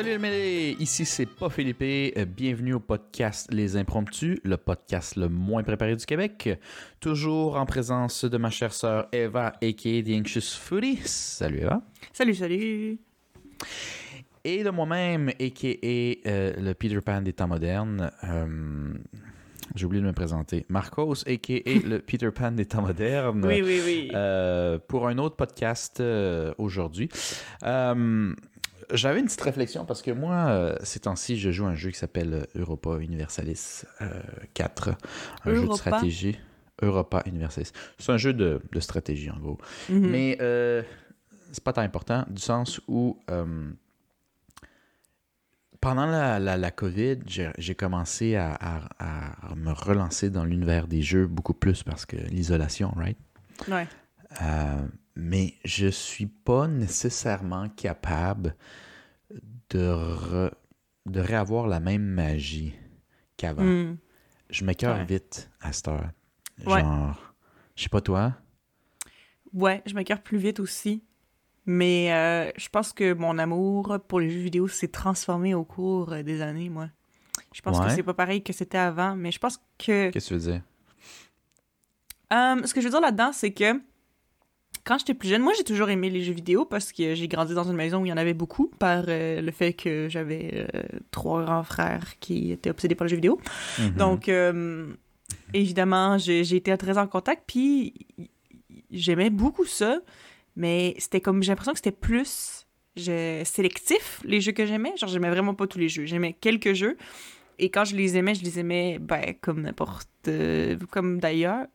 Salut le mêlé, ici c'est pas Philippe. Euh, Bienvenue au podcast Les Impromptus, le podcast le moins préparé du Québec. Toujours en présence de ma chère sœur Eva, aka The Anxious Foodie. Salut Eva. Salut, salut. Et de moi-même, aka euh, le Peter Pan des temps modernes. Euh, J'ai oublié de me présenter. Marcos, aka le Peter Pan des temps modernes. Oui, oui, oui. Euh, pour un autre podcast aujourd'hui. Euh, J'avais une petite réflexion parce que moi, euh, ces temps-ci, je joue à un jeu qui s'appelle Europa Universalis euh, 4. Un jeu de stratégie. Europa Universalis. C'est un jeu de, de stratégie, en gros. Mhm. Mais euh, c'est pas tant important, du sens où euh, pendant la, la, la COVID, j'ai j'ai commencé à, à- à me relancer dans l'univers des jeux beaucoup plus parce que l'isolation, right? Ouais. Mais je suis pas nécessairement capable de, re- de réavoir la même magie qu'avant. Mm. Je m'écœure Ouais. vite à cette heure. Ouais. Genre, je sais pas toi. Ouais, je m'écarte plus vite aussi. Mais euh, je pense que mon amour pour les jeux vidéo s'est transformé au cours des années, moi. Je pense Ouais. que c'est pas pareil que c'était avant, mais je pense que... Qu'est-ce que tu veux dire? Euh, ce que je veux dire là-dedans, c'est que quand j'étais plus jeune, moi j'ai toujours aimé les jeux vidéo parce que j'ai grandi dans une maison où il y en avait beaucoup par euh, le fait que j'avais euh, trois grands frères qui étaient obsédés par les jeux vidéo. Mhm. Donc, euh, évidemment, j'ai été très en contact, puis j'aimais beaucoup ça, mais c'était comme, j'ai l'impression que c'était plus sélectif, les jeux que j'aimais. Genre, j'aimais vraiment pas tous les jeux. J'aimais quelques jeux, et quand je les aimais, je les aimais, ben, comme n'importe... comme d'ailleurs...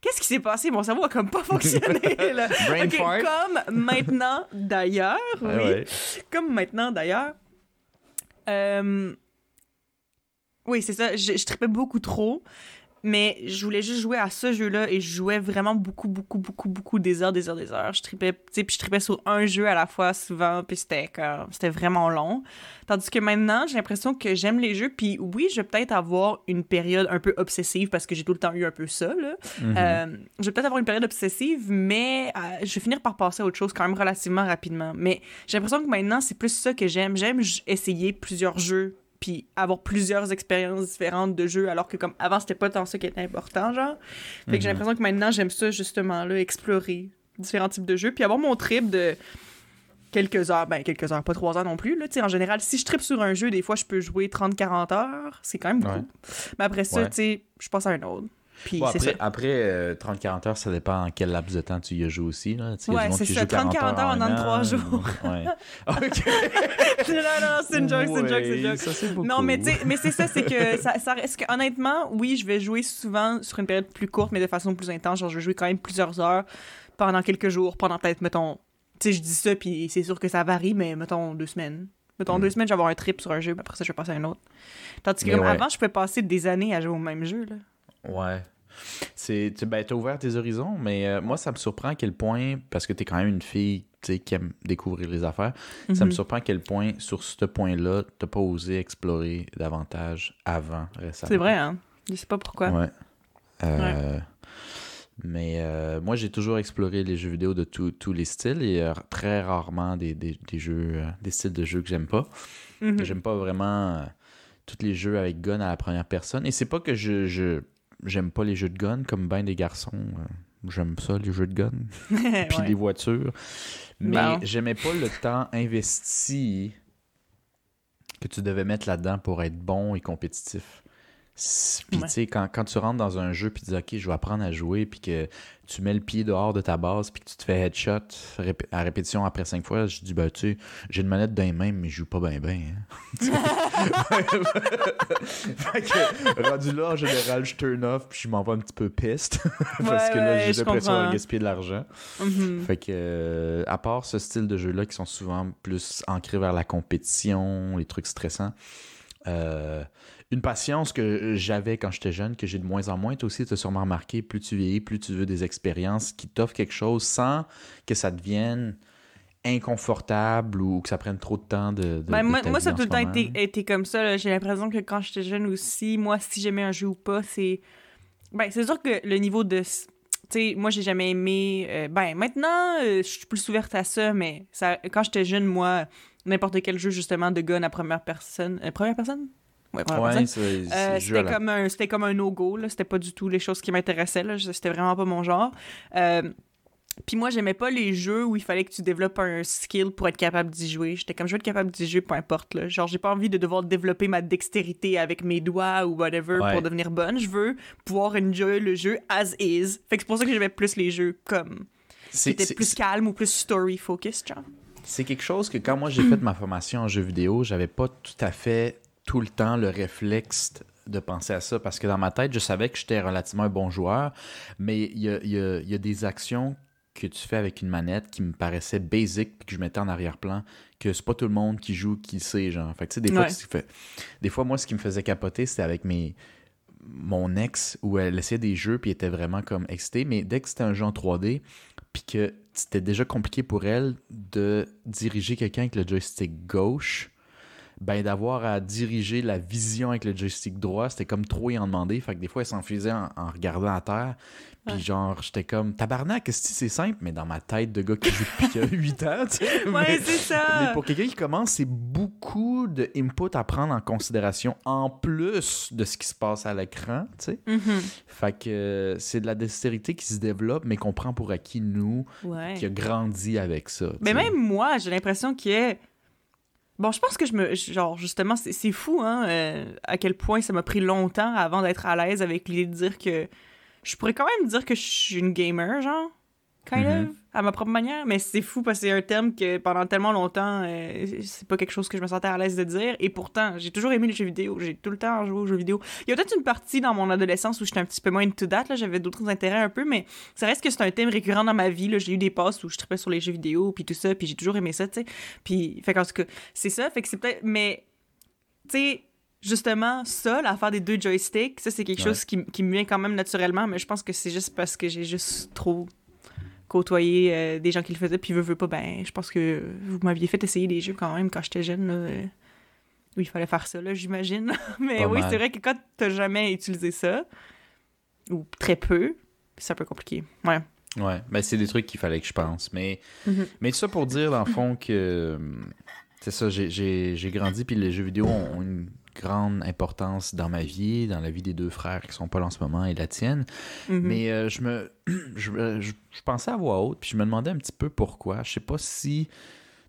Qu'est-ce qui s'est passé? Mon cerveau a comme pas fonctionné, là. Brain Ok, fart. comme maintenant, d'ailleurs, oui Ah ouais. comme maintenant d'ailleurs. Euh, Oui, c'est ça. Je, je trippais beaucoup trop, mais je voulais juste jouer à ce jeu-là et je jouais vraiment beaucoup, beaucoup, beaucoup, beaucoup des heures, des heures, des heures. Je sais, puis je trippais sur un jeu à la fois souvent, puis c'était c'était vraiment long. Tandis que maintenant, j'ai l'impression que j'aime les jeux, puis oui, je vais peut-être avoir une période un peu obsessive parce que j'ai tout le temps eu un peu ça, là. Mhm. Euh, je vais peut-être avoir une période obsessive, mais euh, je vais finir par passer à autre chose quand même relativement rapidement. Mais j'ai l'impression que maintenant, c'est plus ça que j'aime. J'aime essayer plusieurs jeux, puis avoir plusieurs expériences différentes de jeux, alors que comme avant, c'était pas tant ça qui était important, genre. Fait que j'ai Mhm. l'impression que maintenant, j'aime ça, justement, là, explorer différents types de jeux, puis avoir mon trip de quelques heures, ben quelques heures, pas trois heures non plus, là, tu sais, en général, si je tripe sur un jeu, des fois, je peux jouer 30-40 heures, c'est quand même beaucoup. Ouais. Mais après ça, Ouais. tu sais, je passe à un autre. Puis Bon, c'est après, ça. après euh, 30-40 heures, ça dépend en quel laps de temps tu y as joué aussi. Là. Tu sais, Ouais, c'est ça, joue 40 30-40 heures en trois an. jours. Ouais. OK. non, non, c'est une joke, c'est une joke, c'est une joke. Ça, c'est. Non, mais, c'est ça, c'est que ça, ça reste que, honnêtement, oui, je vais jouer souvent sur une période plus courte, mais de façon plus intense. Genre, je vais jouer quand même plusieurs heures pendant quelques jours, pendant peut-être, mettons, tu sais, je dis ça, puis c'est sûr que ça varie, mais mettons deux semaines. Mettons Mm. deux semaines, je vais avoir un trip sur un jeu, puis après ça, je vais passer à un autre. Tandis que, Mais comme ouais. avant, je pouvais passer des années à jouer au même jeu, là. Ouais. C'est, tu ben, t'as ouvert tes horizons, mais euh, moi, ça me surprend à quel point, parce que t'es quand même une fille tu qui aime découvrir les affaires, ça me Mhm. surprend à quel point, sur ce point-là, t'as pas osé explorer davantage avant récemment. C'est vrai, hein? Je sais pas pourquoi. Ouais. Euh, Mais euh, moi, j'ai toujours exploré les jeux vidéo de tous les styles et euh, très rarement des, des, des jeux, euh, des styles de jeux que j'aime pas. Mhm. J'aime pas vraiment tous les jeux avec gun à la première personne. Et c'est pas que je, je j'aime pas les jeux de gun comme ben des garçons. euh, J'aime ça, les jeux de gun. Puis Ouais. les voitures. Mais Bon. j'aimais pas le temps investi que tu devais mettre là-dedans pour être bon et compétitif. Puis tu sais, quand, quand tu rentres dans un jeu puis tu dis OK, je vais apprendre à jouer, puis que tu mets le pied dehors de ta base, puis que tu te fais headshot à répétition après cinq fois, je dis ben tu sais, j'ai une manette les mains, mais je joue pas bien bien. fait que, rendu là, en général, je turn off, puis je m'en vais un petit peu piste. parce Ouais, que là, j'ai je l'impression de gaspiller de l'argent. Mhm. Fait que, euh, à part ce style de jeu-là qui sont souvent plus ancrés vers la compétition, les trucs stressants, euh, une patience que j'avais quand j'étais jeune, que j'ai de moins en moins, toi aussi, tu as sûrement remarqué, plus tu vieillis, plus tu veux des expériences qui t'offrent quelque chose sans que ça devienne inconfortable ou que ça prenne trop de temps de. de- Ben, de moi, moi, ça a tout le temps été, comme ça. J'ai l'impression que quand j'étais jeune aussi, moi, si j'aimais un jeu ou pas, c'est. Ben, c'est sûr que le niveau de. Tu sais, moi, j'ai jamais aimé. euh, ben, maintenant, euh, je suis plus ouverte à ça, mais ça, quand j'étais jeune, moi, n'importe quel jeu, justement, de gun à première personne. Euh, première personne? Ouais, c'est Euh, c'était comme un c'était comme un no-go là. C'était pas du tout les choses qui m'intéressaient là. C'était vraiment pas mon genre. Euh, puis moi j'aimais pas les jeux où il fallait que tu développes un skill pour être capable d'y jouer. J'étais comme je veux être capable d'y jouer peu importe là. Genre j'ai pas envie de devoir développer ma dextérité avec mes doigts ou whatever Ouais. pour devenir bonne. Je veux pouvoir enjoy le jeu as is. Fait que c'est pour ça que j'aimais plus les jeux comme c'est- plus calmes ou plus story focused genre. C'est quelque chose que quand moi j'ai fait ma formation en jeu vidéo, j'avais pas tout à fait tout le temps le réflexe de penser à ça parce que dans ma tête, je savais que j'étais relativement un bon joueur, mais il y a, il y a- il y a des actions que tu fais avec une manette qui me paraissaient basic puis que je mettais en arrière-plan que c'est pas tout le monde qui joue qui sait genre. Fait que des fois Ouais. des fois moi ce qui me faisait capoter c'était avec mes mon ex où elle essayait des jeux puis était vraiment comme excitée mais dès que c'était un jeu en 3D puis que c'était déjà compliqué pour elle de diriger quelqu'un avec le joystick gauche, ben d'avoir à diriger la vision avec le joystick droit, c'était comme trop y en demander. Fait que des fois, elle s'enfuisait en, en regardant à terre. Puis Ouais. genre, j'étais comme, tabarnak, que c'est simple? Mais dans ma tête de gars qui joue depuis qu'il a 8 ans, tu sais. ouais mais- c'est ça mais pour quelqu'un qui commence, c'est beaucoup de input à prendre en considération en plus de ce qui se passe à l'écran, tu sais. Mhm. Fait que euh, c'est de la dextérité qui se développe, mais qu'on prend pour acquis, nous, ouais qui a grandi avec ça. Mais même moi, j'ai l'impression qu'il y a... Bon, je pense que je me... Genre, justement, c'est fou, hein, euh, à quel point ça m'a pris longtemps avant d'être à l'aise avec l'idée de dire que... Je pourrais quand même dire que je suis une gamer, genre, kind Mhm. of, à ma propre manière, mais c'est fou parce que c'est un terme que pendant tellement longtemps, euh, c'est pas quelque chose que je me sentais à l'aise de dire, et pourtant, j'ai toujours aimé les jeux vidéo, j'ai tout le temps joué aux jeux vidéo. Il y a peut-être une partie dans mon adolescence où j'étais un petit peu moins into that, là, j'avais d'autres intérêts un peu, mais ça reste que c'est un thème récurrent dans ma vie. là. J'ai eu des passes où je tripais sur les jeux vidéo, puis tout ça, puis j'ai toujours aimé ça, tu sais. Puis, fait qu'en tout cas, c'est ça, fait que c'est peut-être. Mais, tu sais, justement, ça, l'affaire des deux joysticks, ça, c'est quelque Ouais. chose qui, qui me vient quand même naturellement, mais je pense que c'est juste parce que j'ai juste trop côtoyé euh, des gens qui le faisaient, puis veux, veux pas, ben, je pense que vous m'aviez fait essayer des jeux quand même quand j'étais jeune, là. euh, où il fallait faire ça, là, j'imagine. mais Pas oui, c'est vrai que quand t'as jamais utilisé ça, ou très peu, c'est un peu compliqué. Ouais. Ouais, ben c'est des trucs qu'il fallait que je pense. Mais, Mhm. mais tout ça pour dire, dans le fond, que euh, c'est ça, j'ai- j'ai j'ai grandi, puis les jeux vidéo ont une grande importance dans ma vie, dans la vie des deux frères qui sont pas là en ce moment et la tienne. Mhm. Mais euh, je me je, me- je- je pensais à voix haute, puis je me demandais un petit peu pourquoi. Je sais pas si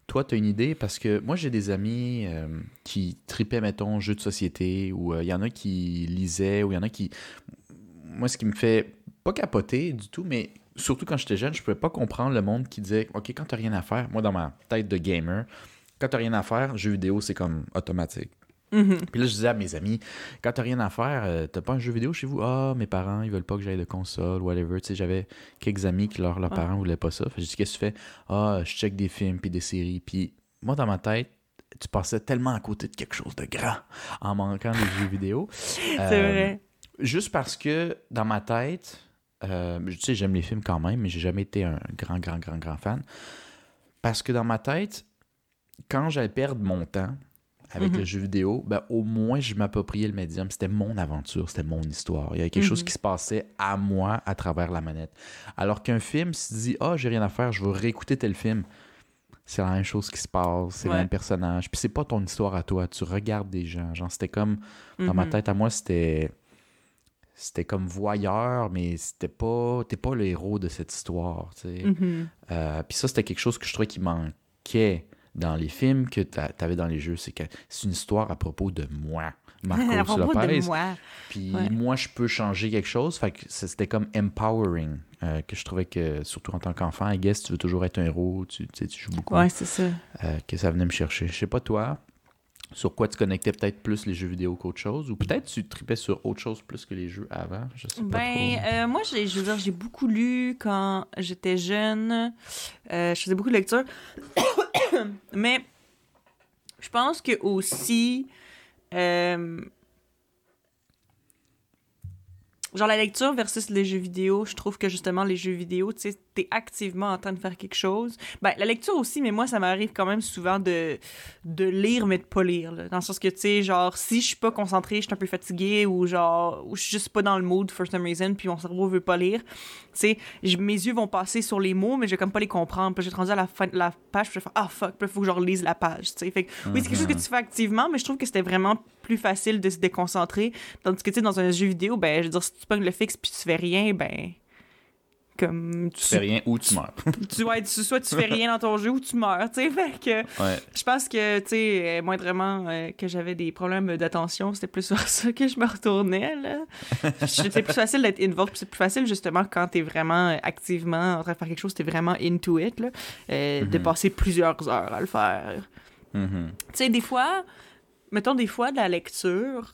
toi, tu as une idée, parce que moi, j'ai des amis euh, qui tripaient, mettons, jeux de société, ou euh, il y en a qui lisaient, ou il y en a qui... Moi, ce qui me fait pas capoter du tout, mais surtout quand j'étais jeune, je pouvais pas comprendre le monde qui disait, OK, quand t'as rien à faire, moi, dans ma tête de gamer, quand t'as rien à faire, jeu vidéo, c'est comme automatique. Mhm. Puis là, je disais à mes amis, quand t'as rien à faire, euh, t'as pas un jeu vidéo chez vous? Ah, mes parents, ils veulent pas que j'aille de console, whatever. Tu sais, j'avais quelques amis qui, leur, leurs Ah. parents voulaient pas ça. Fait j'ai dit, qu'est-ce que tu fais? Ah, je check des films puis des séries. Puis moi, dans ma tête, tu passais tellement à côté de quelque chose de grand en manquant des jeux vidéo. C'est Euh, vrai. Juste parce que dans ma tête, euh, tu sais, j'aime les films quand même, mais j'ai jamais été un grand, grand, grand, grand fan. Parce que dans ma tête, quand j'allais perdre mon temps avec Mhm. le jeu vidéo, ben, au moins je m'appropriais le médium. C'était mon aventure, c'était mon histoire. Il y avait quelque chose Mhm. qui se passait à moi à travers la manette. Alors qu'un film, si tu dis Ah, j'ai rien à faire, je veux réécouter tel film. C'est la même chose qui se passe, c'est le même personnage. Puis c'est pas ton histoire à toi, tu regardes des gens. Genre, c'était comme dans ma Mhm. tête à moi, c'était c'était comme voyeur, mais c'était pas t'es pas le héros de cette histoire, tu sais. Mhm. Euh, Puis ça, c'était quelque chose que je trouvais qui manquait dans les films que t'a- t'avais dans les jeux, c'est que c'est une histoire à propos de moi, Marcos à propos Lopez. de moi. Puis Ouais. moi, je peux changer quelque chose. Fait que c'était comme empowering, euh, que je trouvais que, surtout en tant qu'enfant, I guess, tu veux toujours être un héros, tu, tu sais, tu joues beaucoup, Ouais, c'est ça. euh, que ça venait me chercher. Je sais pas toi, sur quoi tu connectais peut-être plus les jeux vidéo qu'autre chose, ou peut-être tu tripais sur autre chose plus que les jeux avant, je sais pas Ben, trop. euh, moi, j'ai, je veux dire, j'ai beaucoup lu quand j'étais jeune. Euh, je faisais beaucoup de lecture. Mais je pense que aussi, euh, genre la lecture versus les jeux vidéo, je trouve que justement les jeux vidéo, tu sais, t'es activement en train de faire quelque chose. Ben, la lecture aussi, mais moi, ça m'arrive quand même souvent de, de lire, mais de pas lire. Là. Dans le sens que, tu sais, genre, si je suis pas concentrée, je suis un peu fatiguée ou genre, ou je suis juste pas dans le mood for some reason, puis mon cerveau veut pas lire, tu sais, mes yeux vont passer sur les mots, mais je vais comme pas les comprendre. Puis je vais rendu à la fin la page, puis je vais faire, ah fuck, puis faut que je relise la page, tu sais. Fait que, oui, c'est quelque chose que tu fais activement, mais je trouve que c'était vraiment plus facile de se déconcentrer. Tandis que, tu sais, dans un jeu vidéo, ben, je veux dire, si tu pognes le fixe puis tu fais rien, ben comme tu, fais rien ou tu meurs. tu ouais, tu, soit tu fais rien dans ton jeu ou tu meurs, tu sais. Fait que je pense que tu sais moindrement euh, que j'avais des problèmes d'attention, c'était plus sur ça que je me retournais là. C'était plus facile d'être involved, c'est plus facile justement quand t'es vraiment activement en train de faire quelque chose, t'es vraiment into it là, euh, de mm-hmm. passer plusieurs heures à le faire. Mm-hmm. Tu sais des fois, mettons des fois de la lecture,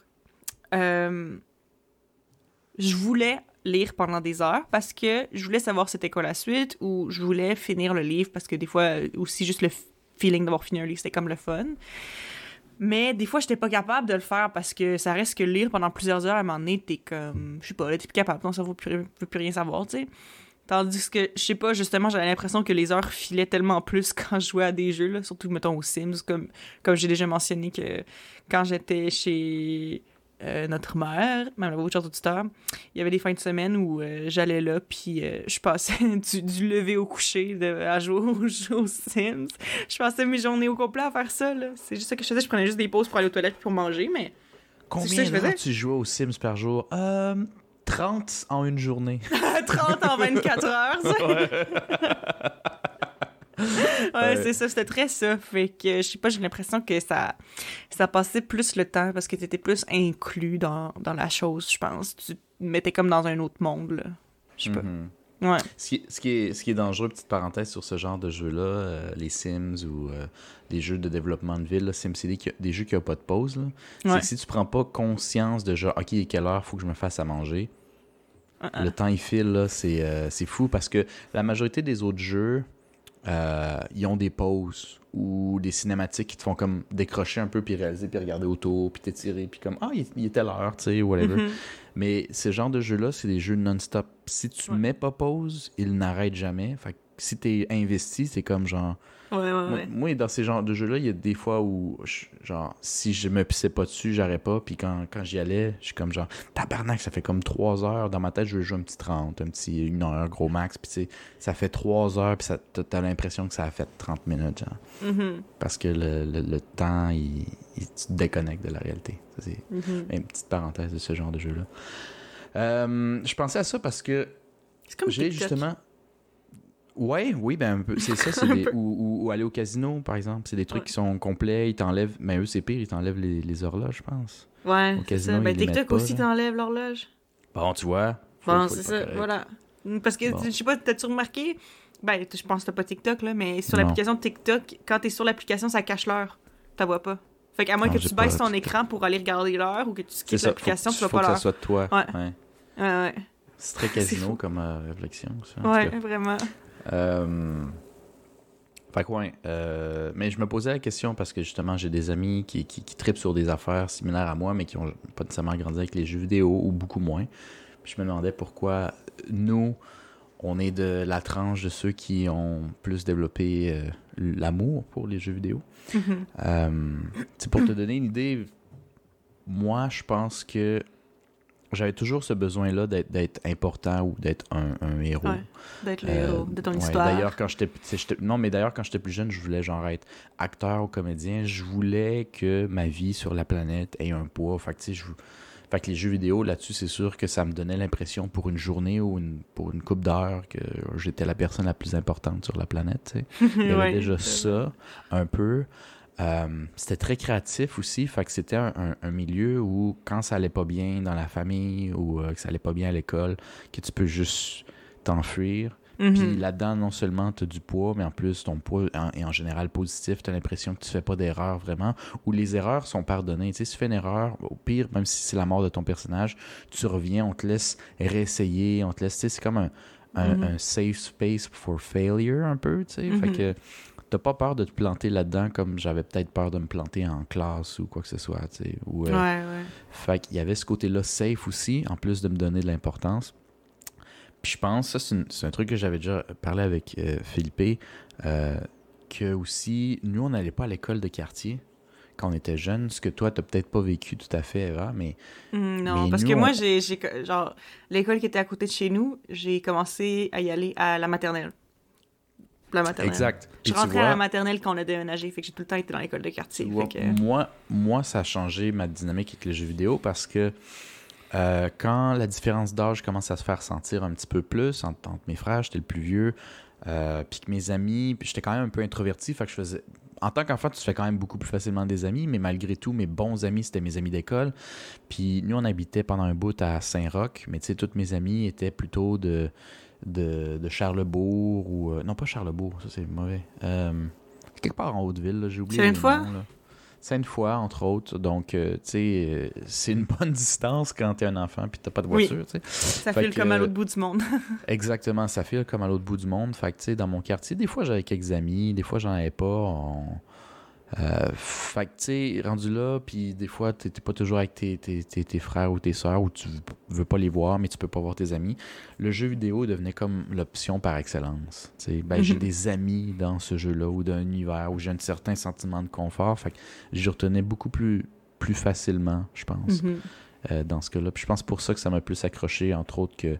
euh, je voulais lire pendant des heures parce que je voulais savoir c'était quoi la suite ou je voulais finir le livre parce que des fois aussi juste le feeling d'avoir fini un livre c'était comme le fun. Mais des fois, j'étais pas capable de le faire parce que ça reste que lire pendant plusieurs heures, à un moment donné, t'es comme. Je sais pas, t'es plus capable, non, ça veut plus, veut plus rien savoir, tu sais. Tandis que, je sais pas, justement, j'avais l'impression que les heures filaient tellement plus quand je jouais à des jeux, là, surtout, mettons, aux Sims, comme, comme j'ai déjà mentionné que quand j'étais chez euh, notre mère, même la voiture tuteur, il y avait des fins de semaine où euh, j'allais là, puis euh, je passais du, lever au coucher de, à jouer aux, Sims. Je passais mes journées au complet à faire ça. C'est juste ça que je faisais. Je prenais juste des pauses pour aller aux toilettes pour manger, mais. Combien d'heures tu jouais aux Sims par jour? 30 en une journée. 30 en 24 heures, ouais, c'est ça, c'était très ça. Fait que, je sais pas, j'ai l'impression que ça, ça passait plus le temps parce que t'étais plus inclus dans, dans la chose, je pense. Tu te mettais comme dans un autre monde, là. Je sais pas. Mm-hmm. Ouais. Ce qui, ce, qui est, ce qui est dangereux, petite parenthèse sur ce genre de jeu-là, euh, les Sims ou euh, des jeux de développement de ville, SimCity, des jeux qui n'ont pas de pause, c'est que si tu prends pas conscience de genre, OK, quelle heure faut que je me fasse à manger, uh-uh. le temps il file, c'est, c'est fou parce que la majorité des autres jeux, euh, ils ont des pauses ou des cinématiques qui te font comme décrocher un peu, puis réaliser, puis regarder autour, puis t'étirer, puis comme, ah, il, il est telle heure, tu sais, whatever. Mm-hmm. Mais ce genre de jeux-là, c'est des jeux non-stop. Si tu mets pas pause, ils n'arrêtent jamais. Fait que si t'es investi, c'est comme genre, Ouais, ouais, moi, dans ces genres de jeux-là, il y a des fois où, genre, si je me pissais pas dessus, j'aurais pas. Puis quand, quand j'y allais, je suis comme genre, tabarnak, ça fait comme 3 heures. Dans ma tête, je veux jouer un petit 30, un petit 1 heure, gros max. Puis tu sais, ça fait 3 heures, puis t'as l'impression que ça a fait 30 minutes, genre. Mm-hmm. Parce que le, le, temps, il, il, tu te déconnectes de la réalité. C'est mm-hmm. une petite parenthèse de ce genre de jeu-là. Euh, je pensais à ça parce que j'ai justement. Ouais, oui, ben c'est ça, c'est des... ou, ou, aller au casino, par exemple. C'est des trucs qui sont complets, ils t'enlèvent. Mais eux, c'est pire, ils t'enlèvent les, les, horloges, je pense. Ouais, c'est ça. Ben, TikTok aussi t'enlève l'horloge. Bon, tu vois. Bon, c'est ça, voilà. Parce que, je sais pas, t'as-tu remarqué? Ben, je pense que t'as pas TikTok, là, mais sur l'application TikTok, quand t'es sur l'application, ça cache l'heure. T'as vois pas. Fait qu'à moins que tu baisses ton écran pour aller regarder l'heure ou que tu skippes l'application, tu vas pas l'heure. que ça soit de toi. Ouais. Ouais, ouais. C'est très casino comme euh, réflexion, ça. Ouais, vraiment. Euh... Fait que ouais, euh... mais je me posais la question parce que justement j'ai des amis qui, qui, qui tripent sur des affaires similaires à moi mais qui ont pas nécessairement grandi avec les jeux vidéo ou beaucoup moins. Puis je me demandais pourquoi nous, on est de la tranche de ceux qui ont plus développé euh, l'amour pour les jeux vidéo. Euh, pour te donner une idée, moi je pense que j'avais toujours ce besoin-là d'être important ou d'être un, un, héros. Ouais, d'être le euh, héros de ton histoire. D'ailleurs, quand j'étais non, mais d'ailleurs quand j'étais plus jeune, je voulais genre être acteur ou comédien. Je voulais que ma vie sur la planète ait un poids. Fait que, je... fait que les jeux vidéo là-dessus, c'est sûr que ça me donnait l'impression pour une journée ou une, pour une coupe d'heures que j'étais la personne la plus importante sur la planète. Il y avait déjà ça un peu. Euh, c'était très créatif aussi, fait que c'était un, un, milieu où quand ça allait pas bien dans la famille ou euh, que ça allait pas bien à l'école, que tu peux juste t'enfuir. Mm-hmm. Puis là-dedans, non seulement tu as du poids, mais en plus ton poids est en général positif, tu as l'impression que tu fais pas d'erreur vraiment, ou les erreurs sont pardonnées. Tu sais, si tu fais une erreur, au pire, même si c'est la mort de ton personnage, tu reviens, on te laisse réessayer, on te laisse, tu sais, c'est comme un, un, un, safe space for failure un peu, tu sais. Fait mm-hmm. que t'as pas peur de te planter là-dedans comme j'avais peut-être peur de me planter en classe ou quoi que ce soit, tu sais. Ou, euh, Ouais, ouais. Fait qu'il y avait ce côté-là safe aussi, en plus de me donner de l'importance. Puis je pense, ça c'est un truc que j'avais déjà parlé avec euh, Philippe, euh, que aussi, nous on n'allait pas à l'école de quartier quand on était jeunes, ce que toi t'as peut-être pas vécu tout à fait, Eva, mais Hmm, non, Mais parce nous, que moi, on- j'ai, genre, l'école qui était à côté de chez nous, j'ai commencé à y aller à la maternelle. La maternelle. exact. Je Et tu rentrais à vois- la maternelle quand on a déménagé, fait que j'ai tout le temps été dans l'école de quartier. Tu fait vois, que- moi, moi, ça a changé ma dynamique avec les jeux vidéo parce que euh, quand la différence d'âge commence à se faire sentir un petit peu plus entre, entre mes frères, j'étais le plus vieux, euh, puis que mes amis, puis j'étais quand même un peu introverti, fait que je faisais. En tant qu'enfant, tu te fais quand même beaucoup plus facilement des amis, mais malgré tout, mes bons amis, c'était mes amis d'école. Puis nous, on habitait pendant un bout à Saint-Roch, mais tu sais, tous mes amis étaient plutôt de, de, de Charlebourg ou. euh, non, pas Charlebourg, ça c'est mauvais. Euh, quelque part en Haute-Ville, j'ai oublié. les Sainte-Foy? noms, là. Sainte-Foy, entre autres. Donc, euh, tu sais, euh, c'est une bonne distance quand t'es un enfant puis t'as pas de Oui. voiture, tu sais. Ça Fait file que, comme à l'autre bout du monde. Exactement, ça file comme à l'autre bout du monde. Fait que, tu sais, dans mon quartier, des fois, j'avais quelques amis, des fois, j'en avais pas. On- Euh, fait que, tu sais, rendu là, puis des fois, t'es pas toujours avec tes, tes, tes- tes frères ou tes sœurs, ou tu veux- veux pas les voir, mais tu peux pas voir tes amis. Le jeu vidéo devenait comme l'option par excellence. Ben, j'ai Mhm. des amis dans ce jeu-là, ou d'un univers, où j'ai un certain sentiment de confort. Fait que j'y retenais beaucoup plus, plus facilement, je pense Mhm. euh, dans ce cas-là. Puis je pense pour ça que ça m'a plus accroché, entre autres, que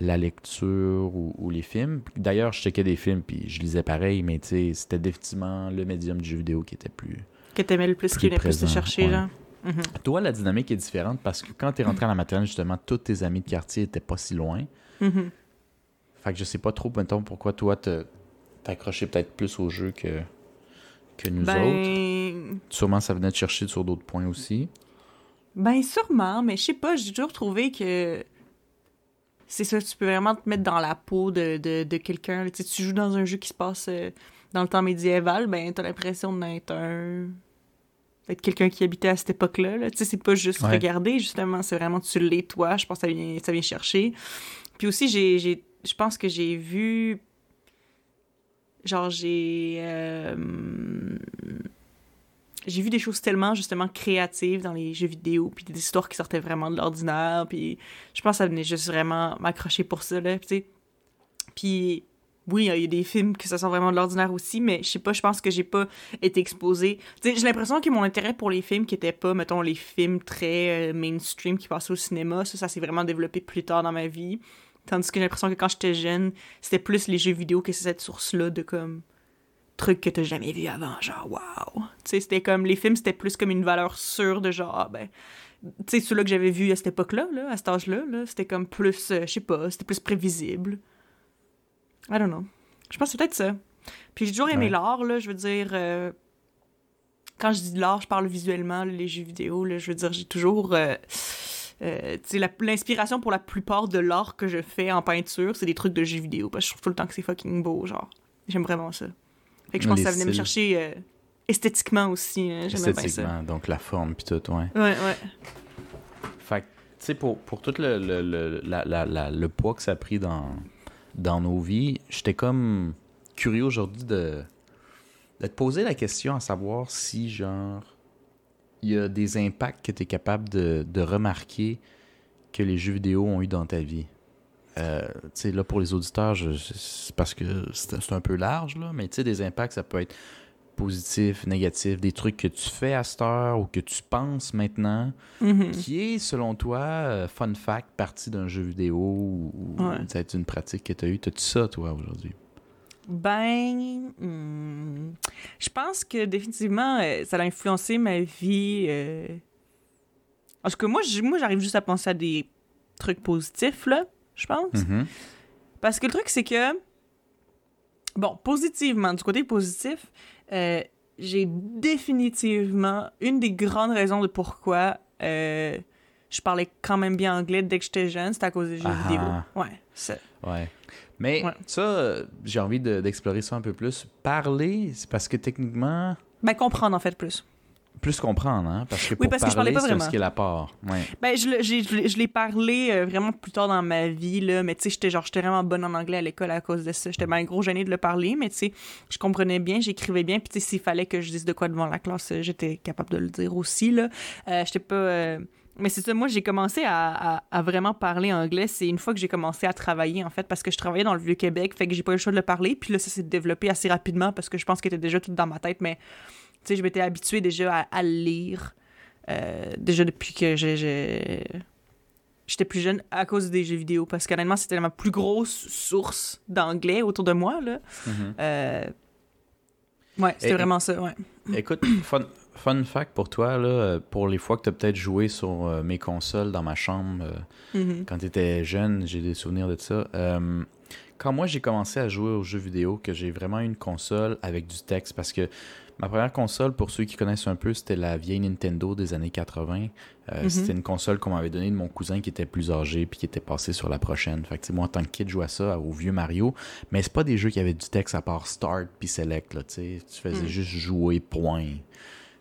la lecture ou, ou les films. D'ailleurs, je checkais des films, puis je lisais pareil, mais tu sais, c'était définitivement le médium du jeu vidéo qui était plus... Que t'aimais le plus, qui venait plus te chercher, ouais. genre? Mhm. Toi, la dynamique est différente parce que quand tu es rentré à la maternelle, justement, tous tes amis de quartier étaient pas si loin. Mhm. Fait que je sais pas trop, mettons, pourquoi toi, t'accrochais peut-être plus au jeu que, que nous autres. Ben... Sûrement, ça venait te chercher sur d'autres points aussi. Ben, sûrement, mais je sais pas, j'ai toujours trouvé que. C'est ça, tu peux vraiment te mettre dans la peau de, de, de quelqu'un. Tu sais, tu joues dans un jeu qui se passe euh, dans le temps médiéval, ben, t'as l'impression d'être un. d'être quelqu'un qui habitait à cette époque-là. là. Tu sais, c'est pas juste Ouais. regarder, justement, c'est vraiment tu l'es toi. Je pense que ça vient, ça vient chercher. Puis aussi, j'ai. j'ai- Je pense que j'ai vu. Genre, j'ai. euh, j'ai vu des choses tellement justement créatives dans les jeux vidéo, puis des histoires qui sortaient vraiment de l'ordinaire, puis je pense que ça venait juste vraiment m'accrocher pour ça, là, tu sais. Puis oui, il y a des films que ça sort vraiment de l'ordinaire aussi, mais je sais pas, je pense que j'ai pas été exposée. Tu sais, j'ai l'impression que mon intérêt pour les films qui étaient pas, mettons, les films très euh, mainstream qui passaient au cinéma, ça, ça s'est vraiment développé plus tard dans ma vie. Tandis que j'ai l'impression que quand j'étais jeune, c'était plus les jeux vidéo que cette source-là de comme trucs que t'as jamais vu avant, genre wow. Tu sais, c'était comme les films, c'était plus comme une valeur sûre de genre ah, ben tu sais ceux-là que j'avais vus à cette époque-là, là, à cet âge-là, là, c'était comme plus euh, je sais pas, c'était plus prévisible. I don't know. Je pense que c'est peut-être ça. Puis j'ai toujours aimé Ouais. l'art là, je veux dire euh, quand je dis de l'art, je parle visuellement, là, les jeux vidéo, là, je veux dire j'ai toujours euh, euh, tu sais, la- l'inspiration pour la plupart de l'art que je fais en peinture, c'est des trucs de jeux vidéo. Parce que je trouve tout le temps que c'est fucking beau, genre. J'aime vraiment ça. Fait que je pense Les que ça venait me chercher euh, esthétiquement aussi. hein, J'aimais bien ça. Esthétiquement, donc la forme puis tout, ouais. Ouais, ouais. Fait que, tu sais, pour, pour tout le, le, le, la- la- la- le poids que ça a pris dans, dans nos vies, j'étais comme curieux aujourd'hui de, de te poser la question à savoir si, genre, il y a des impacts que tu es capable de, de remarquer que les jeux vidéo ont eu dans ta vie. Euh, tu sais, là, pour les auditeurs, c'est parce que c'est un peu large, là, mais tu sais, des impacts, ça peut être positif, négatif, des trucs que tu fais à cette heure ou que tu penses maintenant, Mhm. qui est, selon toi, euh, fun fact, partie d'un jeu vidéo ou peut-être une pratique que tu as eue? T'as-tu ça, toi, aujourd'hui? Ben, hmm, je pense que définitivement, euh, ça a influencé ma vie. euh. En tout cas, moi, moi, j'arrive juste à penser à des trucs positifs, là, je pense. Mhm. Parce que le truc, c'est que, bon, positivement, du côté positif, euh, j'ai définitivement une des grandes raisons de pourquoi euh, je parlais quand même bien anglais dès que j'étais jeune, c'était à cause des jeux Ah. vidéo. Ouais. Ouais. Mais Ouais. ça, j'ai envie de- d'explorer ça un peu plus. Parler, c'est parce que techniquement, Ben, comprendre, en fait, plus. Plus comprendre, hein? Parce que pour Oui, parce que je parlais pas vraiment. Ouais. Ben, je, je, l'ai- je l'ai parlé euh, vraiment plus tard dans ma vie, là, mais tu sais, j'étais genre, j'étais vraiment bonne en anglais à l'école à cause de ça. J'étais bien gros gênée de le parler, mais tu sais, je comprenais bien, j'écrivais bien, puis tu sais, s'il fallait que je dise de quoi devant la classe, euh, j'étais capable de le dire aussi, là. Euh, j'étais pas... euh, Mais c'est ça, moi, j'ai commencé à, à- à vraiment parler anglais. C'est une fois que j'ai commencé à travailler, en fait, parce que je travaillais dans le Vieux-Québec, fait que j'ai pas eu le choix de le parler. Puis là, ça s'est développé assez rapidement parce que je pense qu'il était déjà tout dans ma tête, mais sais, je m'étais habituée déjà à, lire. euh, déjà depuis que j'ai- j'étais plus jeune à cause des jeux vidéo parce qu'honnêtement c'était ma plus grosse source d'anglais autour de moi là Mhm. Euh, ouais c'était vraiment ça ouais Écoute, fun, fun fact pour toi, là, pour les fois que tu as peut-être joué sur euh, mes consoles dans ma chambre euh, Mhm. quand tu étais jeune, j'ai des souvenirs de ça. Quand moi j'ai commencé à jouer aux jeux vidéo, que j'ai vraiment une console avec du texte, parce que ma première console, pour ceux qui connaissent un peu, c'était la vieille Nintendo des années 80. Euh, Mhm. C'était une console qu'on m'avait donnée de mon cousin qui était plus âgé puis qui était passé sur la prochaine. Fait que moi en tant que kid, je jouais à ça au vieux Mario, mais c'est pas des jeux qui avaient du texte à part Start puis Select. Là, tu sais. tu faisais Mhm. juste jouer, point.